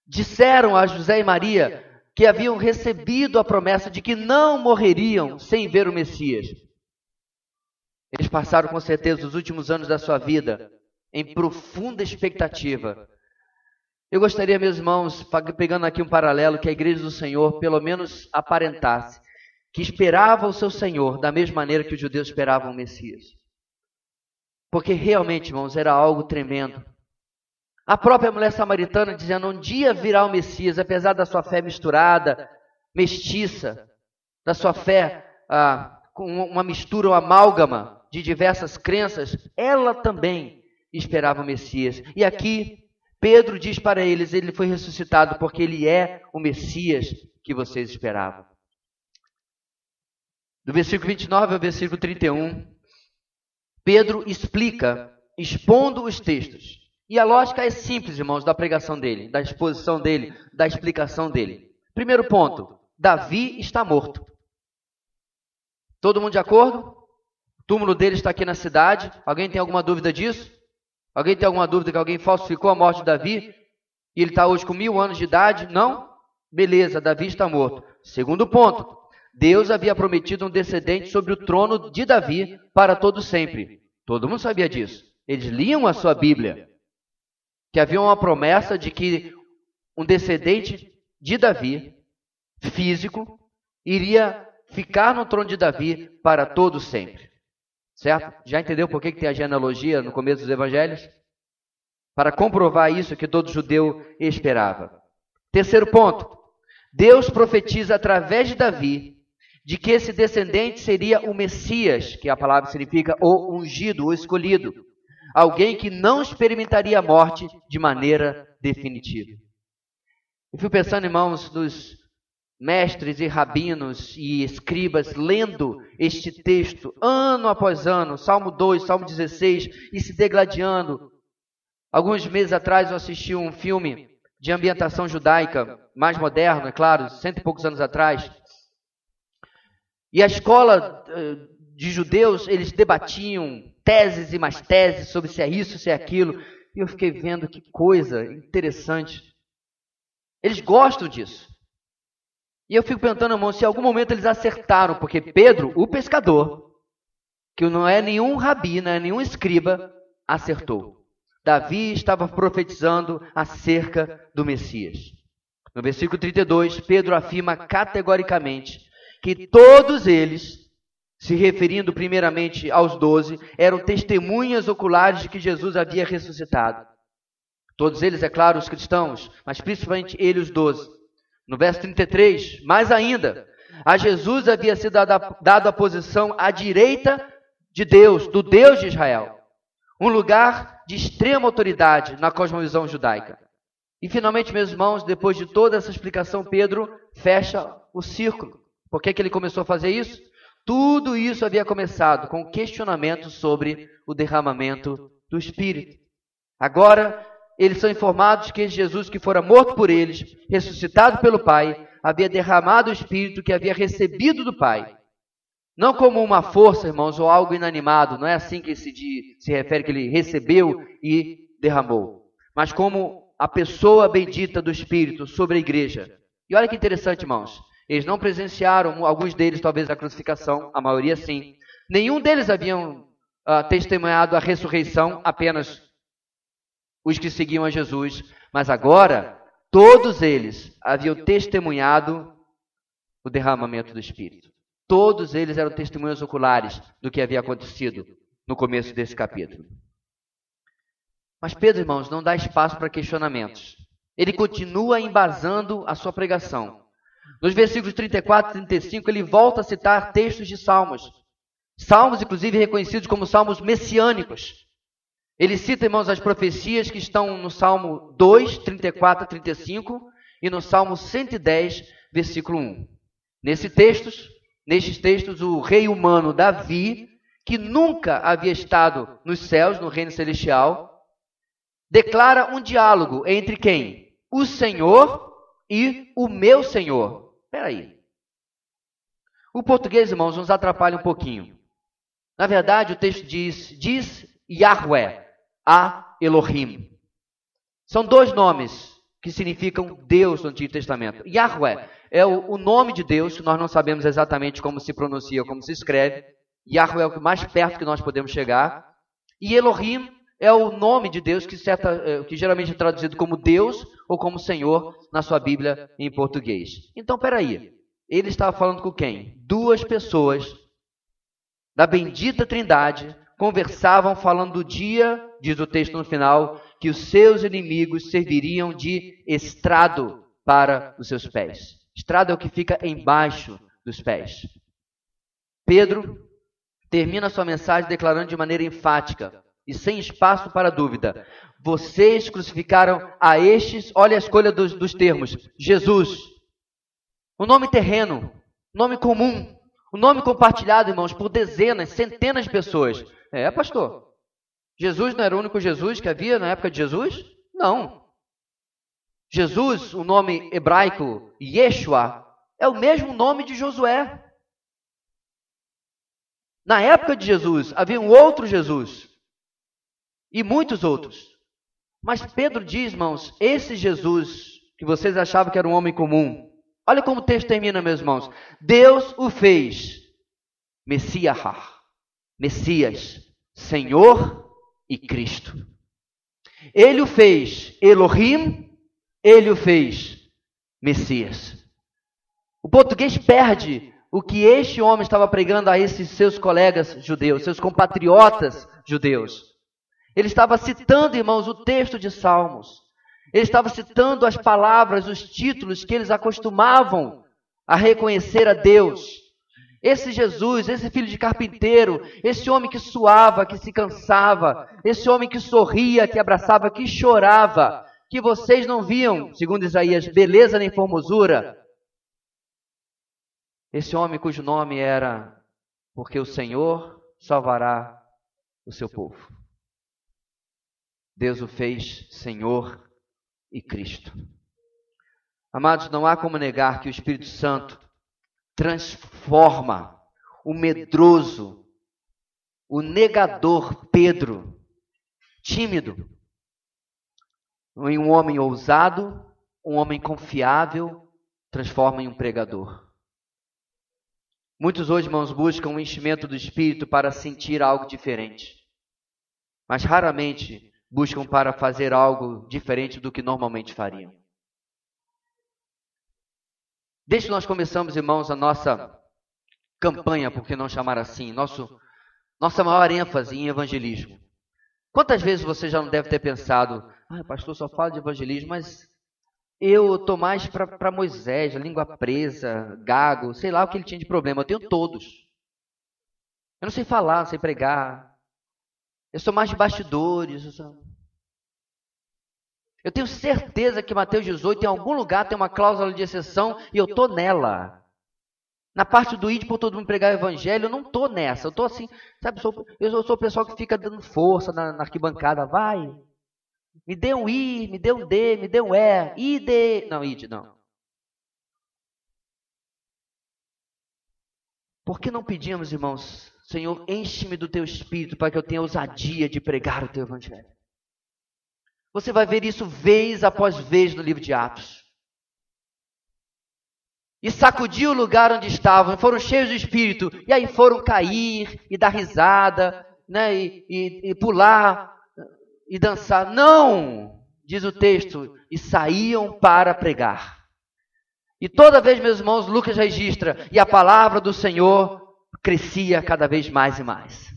disseram a José e Maria que haviam recebido a promessa de que não morreriam sem ver o Messias. Eles passaram com certeza os últimos anos da sua vida em profunda expectativa Eu gostaria, meus irmãos, pegando aqui um paralelo, que a igreja do Senhor pelo menos aparentasse que esperava o seu Senhor da mesma maneira que os judeus esperavam o Messias. Porque realmente, irmãos, era algo tremendo. A própria mulher samaritana dizendo: um dia virá o Messias, apesar da sua fé misturada, mestiça, da sua fé ah, com uma mistura, uma amálgama de diversas crenças, ela também esperava o Messias. E aqui Pedro diz para eles: ele foi ressuscitado porque ele é o Messias que vocês esperavam. Do versículo 29 ao versículo 31, Pedro explica, expondo os textos. E a lógica é simples, irmãos, da pregação dele, da exposição dele, da explicação dele. Primeiro ponto: Davi está morto. Todo mundo de acordo? O túmulo dele está aqui na cidade. Alguém tem alguma dúvida disso? Alguém tem alguma dúvida que alguém falsificou a morte de Davi? E ele está hoje com mil anos de idade? Não? Beleza, Davi está morto. Segundo ponto: Deus havia prometido um descendente sobre o trono de Davi para todo sempre. Todo mundo sabia disso. Eles liam a sua Bíblia, que havia uma promessa de que um descendente de Davi, físico, iria ficar no trono de Davi para todo sempre. Certo? Já entendeu por que tem a genealogia no começo dos evangelhos? Para comprovar isso que todo judeu esperava. Terceiro ponto. Deus profetiza através de Davi de que esse descendente seria o Messias, que a palavra significa o ungido, o escolhido, alguém que não experimentaria a morte de maneira definitiva. Eu fui pensando, irmãos, nos mestres e rabinos e escribas lendo este texto ano após ano, Salmo 2, Salmo 16, e se degladiando. Alguns meses atrás eu assisti um filme de ambientação judaica, mais moderno, é claro, cento e poucos anos atrás, e a escola eh, de judeus, eles debatiam teses e mais teses sobre se é isso, se é aquilo. E eu fiquei vendo que coisa interessante. Eles gostam disso. E eu fico perguntando, irmão, se em algum momento eles acertaram, porque Pedro, o pescador, que não é nenhum rabi, não é nenhum escriba, acertou. Davi estava profetizando acerca do Messias. No versículo 32, Pedro afirma categoricamente que todos eles, se referindo primeiramente aos doze, eram testemunhas oculares de que Jesus havia ressuscitado. Todos eles, é claro, os cristãos, mas principalmente ele, os doze. No verso 33, mais ainda, a Jesus havia sido dado a posição à direita de Deus, do Deus de Israel. Um lugar de extrema autoridade na cosmovisão judaica. E finalmente, meus irmãos, depois de toda essa explicação, Pedro fecha o círculo. Por que, que ele começou a fazer isso? Tudo isso havia começado com questionamento sobre o derramamento do Espírito. Agora, eles são informados que Jesus, que fora morto por eles, ressuscitado pelo Pai, havia derramado o Espírito que havia recebido do Pai. Não como uma força, irmãos, ou algo inanimado, não é assim que se, se refere que ele recebeu e derramou, mas como a pessoa bendita do Espírito sobre a igreja. E olha que interessante, irmãos. Eles não presenciaram, alguns deles talvez, a crucificação, a maioria sim. Nenhum deles haviam uh, testemunhado a ressurreição, apenas os que seguiam a Jesus. Mas agora, todos eles haviam testemunhado o derramamento do Espírito. Todos eles eram testemunhas oculares do que havia acontecido no começo desse capítulo. Mas Pedro, irmãos, não dá espaço para questionamentos. Ele continua embasando a sua pregação. Nos versículos 34 e 35, ele volta a citar textos de salmos. Salmos, inclusive, reconhecidos como salmos messiânicos. Ele cita, irmãos, as profecias que estão no Salmo 2, 34 a 35 e no Salmo 110, versículo 1. Nesse textos, nestes textos, o rei humano Davi, que nunca havia estado nos céus, no reino celestial, declara um diálogo entre quem? O Senhor e o meu Senhor. Espera aí. O português, irmãos, nos atrapalha um pouquinho. Na verdade, o texto diz, diz Yahweh, a Elohim. São dois nomes que significam Deus no Antigo Testamento. Yahweh é o, o nome de Deus, nós não sabemos exatamente como se pronuncia, como se escreve. Yahweh é o mais perto que nós podemos chegar. E Elohim é o nome de Deus que, certa, é, que geralmente é traduzido como Deus ou como Senhor na sua Bíblia em português. Então, peraí. Ele estava falando com quem? Duas pessoas da bendita Trindade conversavam falando do dia, diz o texto no final, que os seus inimigos serviriam de estrado para os seus pés. Estrado é o que fica embaixo dos pés. Pedro termina sua mensagem declarando de maneira enfática e sem espaço para dúvida: Vocês crucificaram a estes, olha a escolha dos, dos termos, Jesus. O nome terreno, nome comum, o nome compartilhado, irmãos, por dezenas, centenas de pessoas. É, pastor. Jesus não era o único Jesus que havia na época de Jesus? Não. Jesus, o nome hebraico Yeshua, é o mesmo nome de Josué. Na época de Jesus, havia um outro Jesus e muitos outros. Mas Pedro diz, irmãos, esse Jesus que vocês achavam que era um homem comum, olha como o texto termina, meus irmãos. Deus o fez Messias, Messias, Senhor e Cristo. Ele o fez Elohim, ele o fez Messias. O português perde o que este homem estava pregando a esses seus colegas judeus, seus compatriotas judeus. Ele estava citando, irmãos, o texto de Salmos. Ele estava citando as palavras, os títulos que eles acostumavam a reconhecer a Deus. Esse Jesus, esse filho de carpinteiro, esse homem que suava, que se cansava, esse homem que sorria, que abraçava, que chorava, que vocês não viam, segundo Isaías, beleza nem formosura. Esse homem cujo nome era Porque o Senhor salvará o seu povo. Deus o fez Senhor e Cristo. Amados, não há como negar que o Espírito Santo transforma o medroso, o negador Pedro, tímido, em um homem ousado, um homem confiável, transforma em um pregador. Muitos hoje, irmãos, buscam o um enchimento do Espírito para sentir algo diferente, mas raramente buscam para fazer algo diferente do que normalmente fariam. Desde que nós começamos, irmãos, a nossa campanha, por que não chamar assim, nosso, nossa maior ênfase em evangelismo. Quantas vezes você já não deve ter pensado, ah, pastor, só fala de evangelismo, mas eu estou mais para Moisés, língua presa, gago, sei lá o que ele tinha de problema. Eu tenho todos. Eu não sei falar, não sei pregar, eu sou mais de bastidores. Eu, sou... eu tenho certeza que Mateus 18, em algum lugar, tem uma cláusula de exceção e eu estou nela. Na parte do id por todo mundo pregar o evangelho, eu não estou nessa. Eu estou assim, sabe, eu sou, eu sou o pessoal que fica dando força na, na, arquibancada. Vai, me dê um I, me dê um D, me dê um E. ID. Não, id, não. Por que não pedimos, irmãos, Senhor, enche-me do teu espírito para que eu tenha ousadia de pregar o teu evangelho. Você vai ver isso vez após vez no livro de Atos. E sacudiu o lugar onde estavam, foram cheios do espírito, e aí foram cair e dar risada, né, e, e, e pular e dançar. Não! Diz o texto, e saíam para pregar. E toda vez, meus irmãos, Lucas registra, e a palavra do Senhor crescia cada vez mais e mais.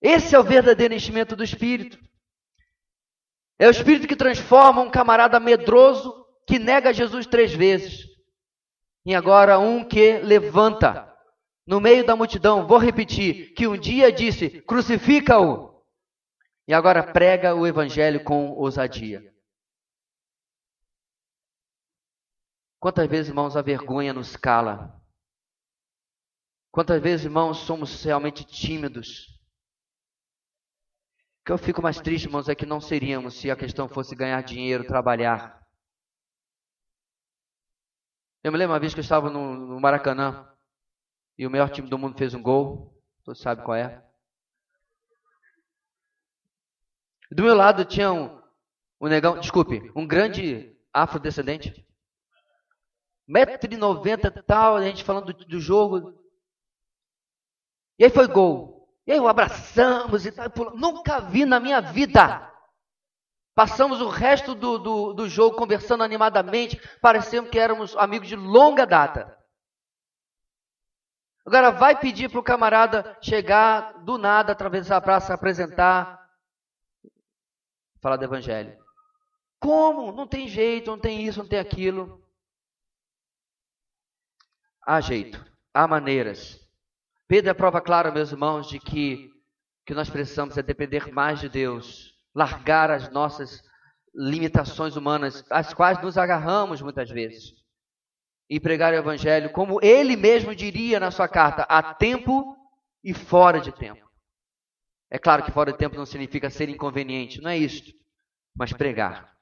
Esse é o verdadeiro enchimento do Espírito. É o Espírito que transforma um camarada medroso que nega Jesus três vezes, em agora um que levanta no meio da multidão, vou repetir, que um dia disse: crucifica-o, e agora prega o Evangelho com ousadia. Quantas vezes, irmãos, a vergonha nos cala Quantas vezes, irmãos, somos realmente tímidos? O que eu fico mais triste, irmãos, é que não seríamos se a questão fosse ganhar dinheiro, trabalhar. Eu me lembro uma vez que eu estava no, no Maracanã e o melhor time do mundo fez um gol. Todos sabem qual é. Do meu lado tinha um, um negão, desculpe, um grande afrodescendente. 1,90m e tal, a gente falando do, do jogo, e aí foi gol. E aí o abraçamos e tal. Nunca vi na minha vida. Passamos o resto do, do, do jogo conversando animadamente, parecendo que éramos amigos de longa data. Agora vai pedir para o camarada chegar do nada, atravessar a praça, apresentar, falar do evangelho. Como? Não tem jeito, não tem isso, não tem aquilo. Há jeito, há maneiras. Pedro é prova clara, meus irmãos, de que que nós precisamos é depender mais de Deus, largar as nossas limitações humanas, às quais nos agarramos muitas vezes, e pregar o Evangelho, como ele mesmo diria na sua carta, a tempo e fora de tempo. É claro que fora de tempo não significa ser inconveniente, não é isso, mas pregar.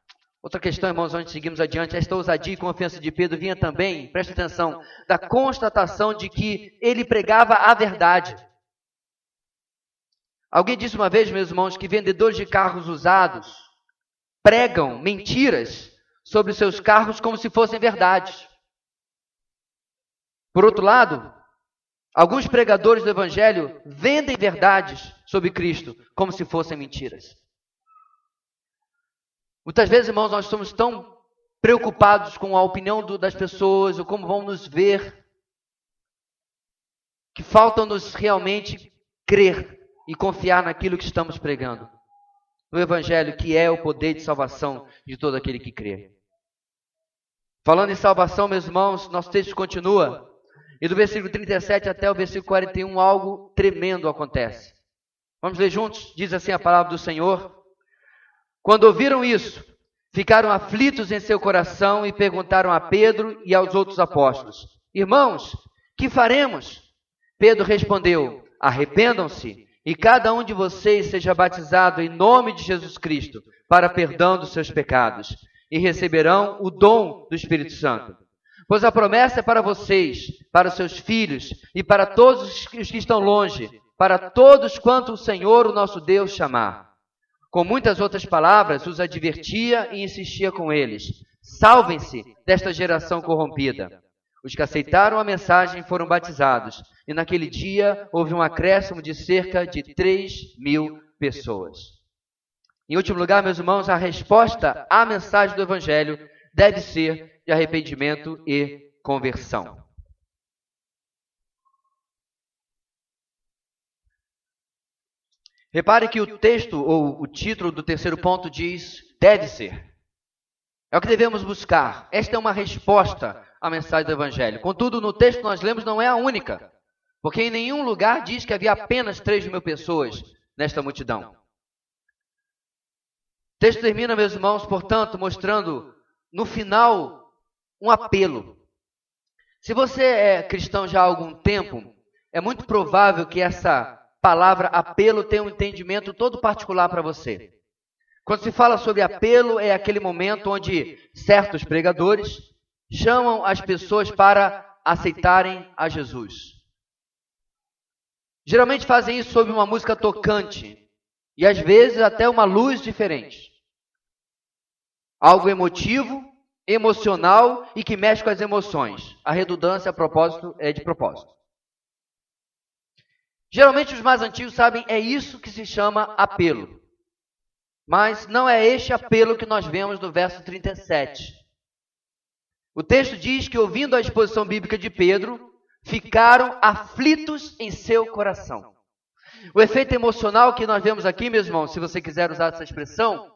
Outra questão, irmãos, onde seguimos adiante, esta ousadia e confiança de Pedro vinha também, preste atenção, da constatação de que ele pregava a verdade. Alguém disse uma vez, meus irmãos, que vendedores de carros usados pregam mentiras sobre seus carros como se fossem verdades. Por outro lado, alguns pregadores do Evangelho vendem verdades sobre Cristo como se fossem mentiras. Muitas vezes, irmãos, nós somos tão preocupados com a opinião do, das pessoas, ou como vão nos ver, que falta-nos realmente crer e confiar naquilo que estamos pregando. No Evangelho, que é o poder de salvação de todo aquele que crê. Falando em salvação, meus irmãos, nosso texto continua. E do versículo 37 até o versículo 41, algo tremendo acontece. Vamos ler juntos? Diz assim a palavra do Senhor. Quando ouviram isso, ficaram aflitos em seu coração e perguntaram a Pedro e aos outros apóstolos: Irmãos, que faremos? Pedro respondeu: Arrependam-se e cada um de vocês seja batizado em nome de Jesus Cristo para perdão dos seus pecados e receberão o dom do Espírito Santo. Pois a promessa é para vocês, para os seus filhos e para todos os que estão longe, para todos quanto o Senhor, o nosso Deus, chamar. Com muitas outras palavras, os advertia e insistia com eles: Salvem-se desta geração corrompida. Os que aceitaram a mensagem foram batizados, e naquele dia houve um acréscimo de cerca de 3 mil pessoas. Em último lugar, meus irmãos, a resposta à mensagem do Evangelho deve ser de arrependimento e conversão. Repare que o texto, ou o título do terceiro ponto diz: deve ser. É o que devemos buscar. Esta é uma resposta à mensagem do Evangelho. Contudo, no texto que nós lemos não é a única, porque em nenhum lugar diz que havia apenas 3 mil pessoas nesta multidão. O texto termina, meus irmãos, portanto, mostrando no final um apelo. Se você é cristão já há algum tempo, é muito provável que essa palavra apelo tem um entendimento todo particular para você. Quando se fala sobre apelo, é aquele momento onde certos pregadores chamam as pessoas para aceitarem a Jesus. Geralmente fazem isso sob uma música tocante e às vezes até uma luz diferente. Algo emotivo, emocional e que mexe com as emoções. A redundância a propósito é de propósito. Geralmente os mais antigos sabem, é isso que se chama apelo. Mas não é este apelo que nós vemos no verso 37. O texto diz que, ouvindo a exposição bíblica de Pedro, ficaram aflitos em seu coração. O efeito emocional que nós vemos aqui, meus irmãos, se você quiser usar essa expressão,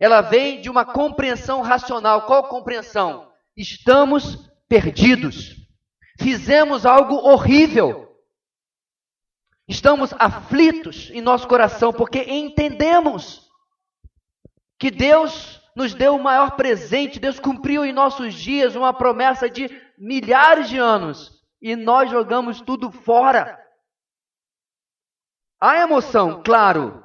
ela vem de uma compreensão racional. Qual compreensão? Estamos perdidos. Fizemos algo horrível. Estamos aflitos em nosso coração porque entendemos que Deus nos deu o maior presente, Deus cumpriu em nossos dias uma promessa de milhares de anos e nós jogamos tudo fora. Há emoção, claro,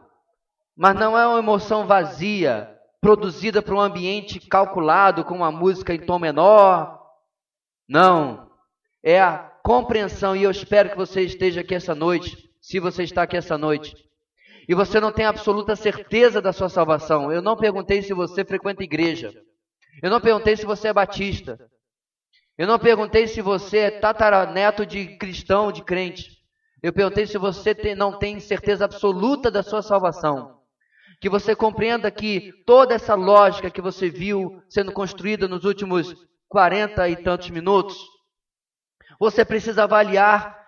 mas não é uma emoção vazia, produzida por um ambiente calculado com uma música em tom menor. Não. É a compreensão, e eu espero que você esteja aqui essa noite se você está aqui essa noite e você não tem absoluta certeza da sua salvação, eu não perguntei se você frequenta igreja, eu não perguntei se você é batista, eu não perguntei se você é tataraneto de cristão, de crente, Eu perguntei se você tem, não tem certeza absoluta da sua salvação. Que você compreenda que toda essa lógica que você viu sendo construída nos últimos 40 e tantos minutos, você precisa avaliar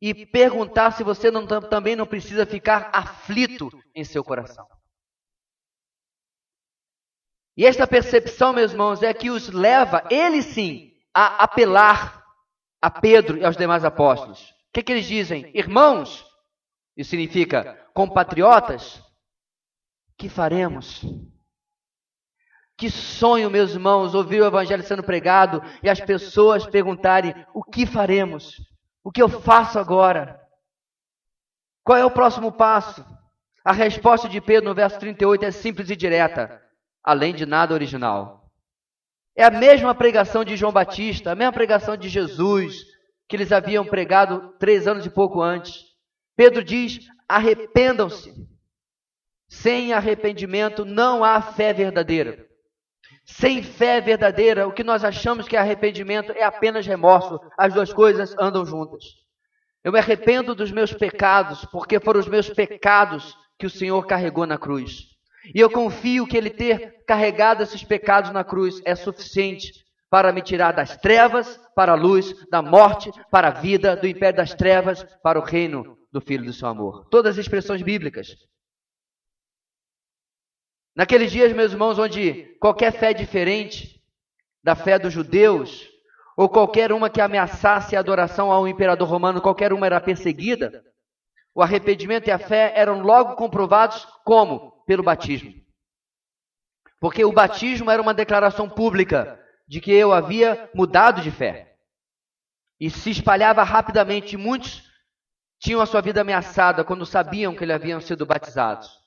e perguntar se você não, também não precisa ficar aflito em seu coração. E esta percepção, meus irmãos, é que os leva, ele sim, a apelar a Pedro e aos demais apóstolos. O que, que eles dizem? Irmãos, isso significa compatriotas, que faremos? Que sonho, meus irmãos, ouvir o evangelho sendo pregado e as pessoas perguntarem: o que faremos? O que eu faço agora? Qual é o próximo passo? A resposta de Pedro no verso 38 é simples e direta, além de nada original. É a mesma pregação de João Batista, a mesma pregação de Jesus, que eles haviam pregado três anos e pouco antes. Pedro diz: arrependam-se. Sem arrependimento não há fé verdadeira. Sem fé verdadeira, o que nós achamos que é arrependimento é apenas remorso. As duas coisas andam juntas. Eu me arrependo dos meus pecados, porque foram os meus pecados que o Senhor carregou na cruz. E eu confio que Ele ter carregado esses pecados na cruz é suficiente para me tirar das trevas para a luz, da morte para a vida, do império das trevas para o reino do Filho do seu amor. Todas as expressões bíblicas. Naqueles dias, meus irmãos, onde qualquer fé diferente da fé dos judeus, ou qualquer uma que ameaçasse a adoração ao imperador romano, qualquer uma era perseguida, o arrependimento e a fé eram logo comprovados como? Pelo batismo. Porque o batismo era uma declaração pública de que eu havia mudado de fé. E se espalhava rapidamente, muitos tinham a sua vida ameaçada quando sabiam que eles haviam sido batizados.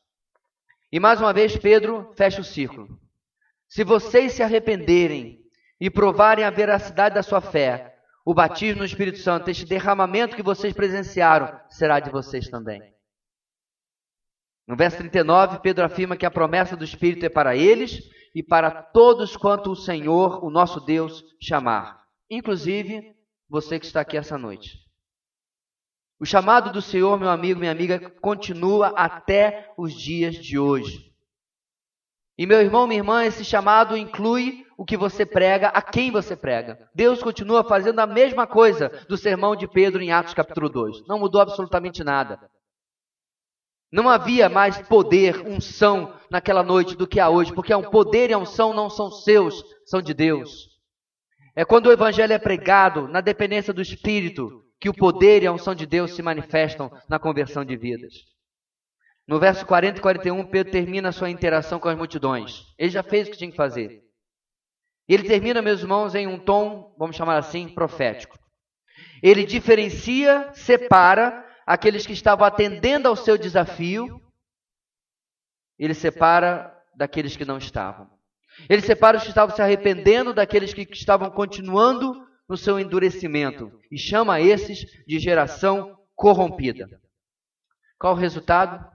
E mais uma vez, Pedro fecha o círculo. Se vocês se arrependerem e provarem a veracidade da sua fé, o batismo no Espírito Santo, este derramamento que vocês presenciaram, será de vocês também. No verso 39, Pedro afirma que a promessa do Espírito é para eles e para todos quanto o Senhor, o nosso Deus, chamar. Inclusive, você que está aqui essa noite. O chamado do Senhor, meu amigo, minha amiga, continua até os dias de hoje. E meu irmão, minha irmã, esse chamado inclui o que você prega, a quem você prega. Deus continua fazendo a mesma coisa do sermão de Pedro em Atos capítulo 2. Não mudou absolutamente nada. Não havia mais poder, unção naquela noite do que há hoje, porque um poder e a unção não são seus, são de Deus. É quando o evangelho é pregado na dependência do Espírito, que o poder e a unção de Deus se manifestam na conversão de vidas. No verso 40 e 41, Pedro termina a sua interação com as multidões. Ele já fez o que tinha que fazer. Ele termina, meus irmãos, em um tom, vamos chamar assim, profético. Ele diferencia, separa aqueles que estavam atendendo ao seu desafio, ele separa daqueles que não estavam. Ele separa os que estavam se arrependendo daqueles que estavam continuando no seu endurecimento e chama esses de geração corrompida. Qual o resultado?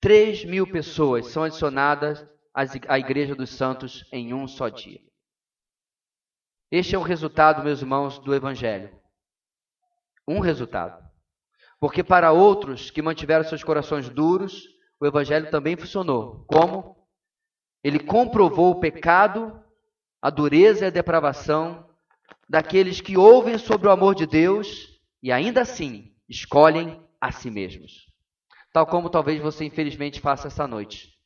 3 mil pessoas são adicionadas à Igreja dos Santos em um só dia. Este é o resultado, meus irmãos, do Evangelho. Um resultado. Porque para outros que mantiveram seus corações duros, o Evangelho também funcionou. Como? Ele comprovou o pecado, a dureza e a depravação daqueles que ouvem sobre o amor de Deus e ainda assim escolhem a si mesmos. Tal como talvez você infelizmente faça essa noite.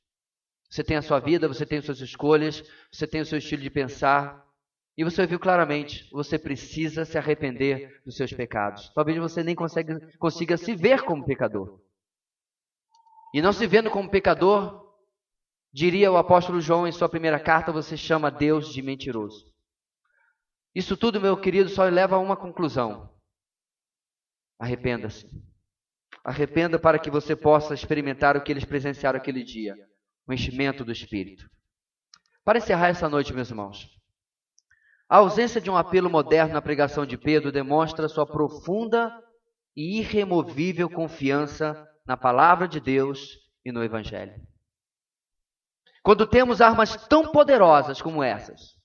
Você tem a sua vida, você tem as suas escolhas, você tem o seu estilo de pensar, e você viu claramente, você precisa se arrepender dos seus pecados. Talvez você nem consiga, consiga se ver como pecador. E não se vendo como pecador, diria o apóstolo João em sua primeira carta, você chama Deus de mentiroso. Isso tudo, meu querido, só leva a uma conclusão. Arrependa-se. Arrependa para que você possa experimentar o que eles presenciaram aquele dia o enchimento do Espírito. Para encerrar essa noite, meus irmãos, a ausência de um apelo moderno na pregação de Pedro demonstra sua profunda e irremovível confiança na palavra de Deus e no Evangelho. Quando temos armas tão poderosas como essas,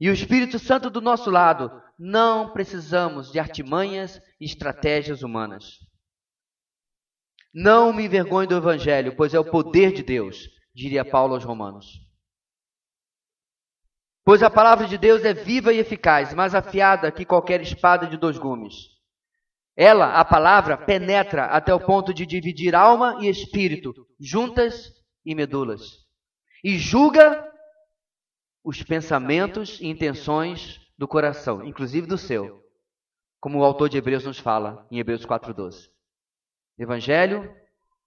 e o Espírito Santo do nosso lado, não precisamos de artimanhas e estratégias humanas. Não me envergonhe do Evangelho, pois é o poder de Deus, diria Paulo aos Romanos. Pois a palavra de Deus é viva e eficaz, mais afiada que qualquer espada de dois gumes. Ela, a palavra, penetra até o ponto de dividir alma e espírito, juntas e medulas, e julga os pensamentos e intenções do coração, inclusive do seu, como o autor de Hebreus nos fala em Hebreus 4:12. Evangelho,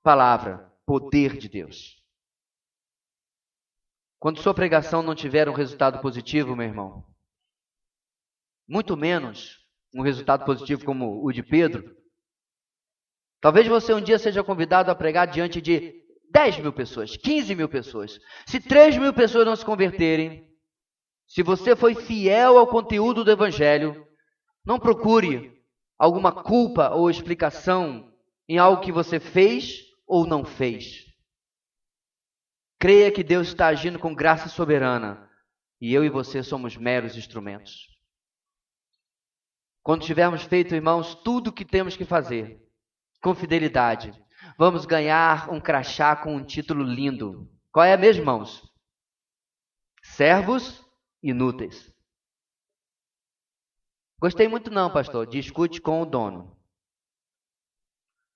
palavra, poder de Deus. Quando sua pregação não tiver um resultado positivo, meu irmão, muito menos um resultado positivo como o de Pedro, talvez você um dia seja convidado a pregar diante de 10 mil pessoas, 15 mil pessoas. Se 3 mil pessoas não se converterem, se você foi fiel ao conteúdo do Evangelho, não procure alguma culpa ou explicação em algo que você fez ou não fez. Creia que Deus está agindo com graça soberana e eu e você somos meros instrumentos. Quando tivermos feito, irmãos, tudo o que temos que fazer, com fidelidade, vamos ganhar um crachá com um título lindo. Qual é mesmo, irmãos? Servos inúteis. Gostei muito não, pastor. Discute com o dono.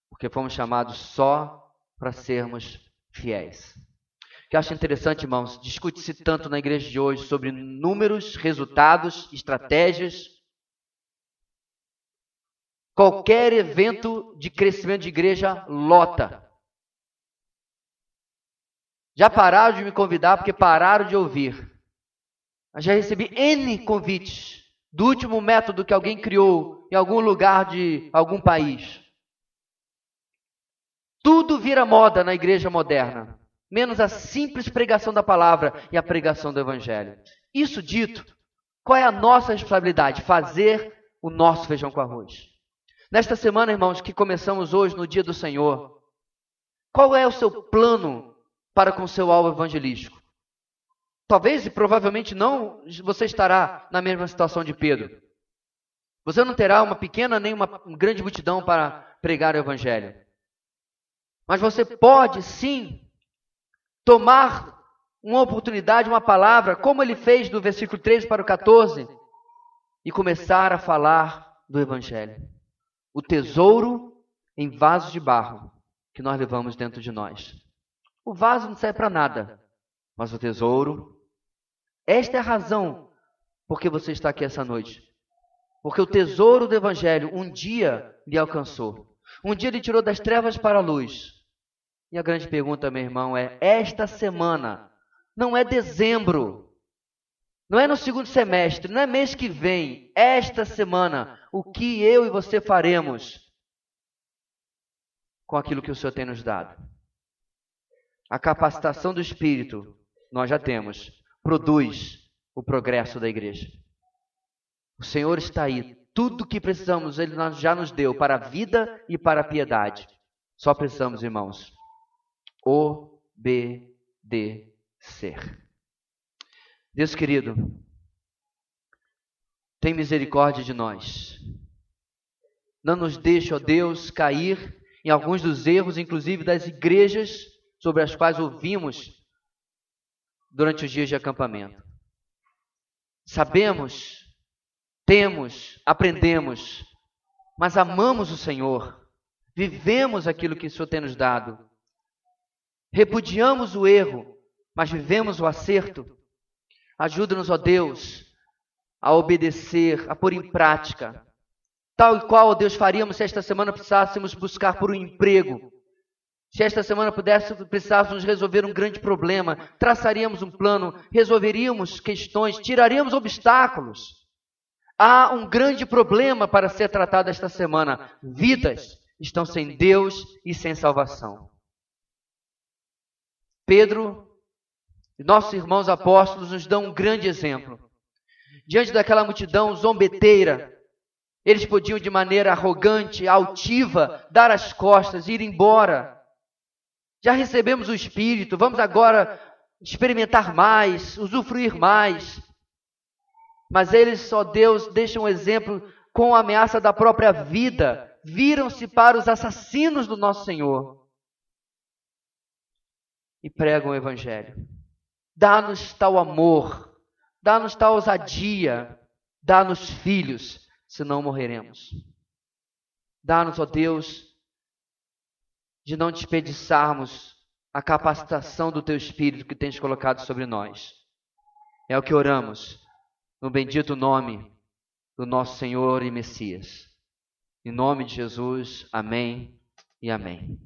Porque fomos chamados só para sermos fiéis. O que eu acho interessante, irmãos, discute-se tanto na igreja de hoje sobre números, resultados, estratégias, Qualquer evento de crescimento de igreja lota. Já pararam de me convidar porque pararam de ouvir. Já recebi N convites do último método que alguém criou em algum lugar de algum país. Tudo vira moda na igreja moderna, menos a simples pregação da palavra e a pregação do evangelho. Isso dito, qual é a nossa responsabilidade? Fazer o nosso feijão com arroz. Nesta semana, irmãos, que começamos hoje no dia do Senhor, qual é o seu plano para com o seu alvo evangelístico? Talvez e provavelmente não você estará na mesma situação de Pedro. Você não terá uma pequena nem uma grande multidão para pregar o evangelho. Mas você pode sim tomar uma oportunidade, uma palavra, como ele fez do versículo 13 para o 14, e começar a falar do evangelho o tesouro em vasos de barro que nós levamos dentro de nós. O vaso não serve para nada, mas o tesouro. Esta é a razão por que você está aqui essa noite. Porque o tesouro do Evangelho um dia lhe alcançou. Um dia ele tirou das trevas para a luz. E a grande pergunta, meu irmão, é: esta semana, não é dezembro, não é no segundo semestre, não é mês que vem, esta semana, o que eu e você faremos com aquilo que o Senhor tem nos dado? A capacitação do Espírito, nós já temos, produz o progresso da igreja. O Senhor está aí. Tudo o que precisamos, Ele já nos deu para a vida e para a piedade. Só precisamos, irmãos, obedecer. Deus querido, tem misericórdia de nós. Não nos deixe, ó Deus, cair em alguns dos erros, inclusive das igrejas sobre as quais ouvimos durante os dias de acampamento. Sabemos, temos, aprendemos, mas amamos o Senhor, vivemos aquilo que o Senhor tem nos dado, repudiamos o erro, mas vivemos o acerto Ajuda-nos, ó Deus, a obedecer, a pôr em prática. Tal e qual, ó Deus, faríamos se esta semana precisássemos buscar por um emprego. Se esta semana pudéssemos, precisássemos resolver um grande problema, traçaríamos um plano, resolveríamos questões, tiraríamos obstáculos. Há um grande problema para ser tratado esta semana. Vidas estão sem Deus e sem salvação. Pedro nossos irmãos apóstolos nos dão um grande exemplo. Diante daquela multidão zombeteira, eles podiam de maneira arrogante, altiva, dar as costas, ir embora. Já recebemos o Espírito, vamos agora experimentar mais, usufruir mais. Mas eles, só Deus, deixam um exemplo com a ameaça da própria vida. Viram-se para os assassinos do nosso Senhor. e pregam o Evangelho. Dá-nos tal amor, dá-nos tal ousadia, dá-nos filhos, senão morreremos. Dá-nos, ó Deus, de não desperdiçarmos a capacitação do Teu Espírito que tens colocado sobre nós. É o que oramos, no bendito nome do nosso Senhor e Messias. Em nome de Jesus, amém e amém.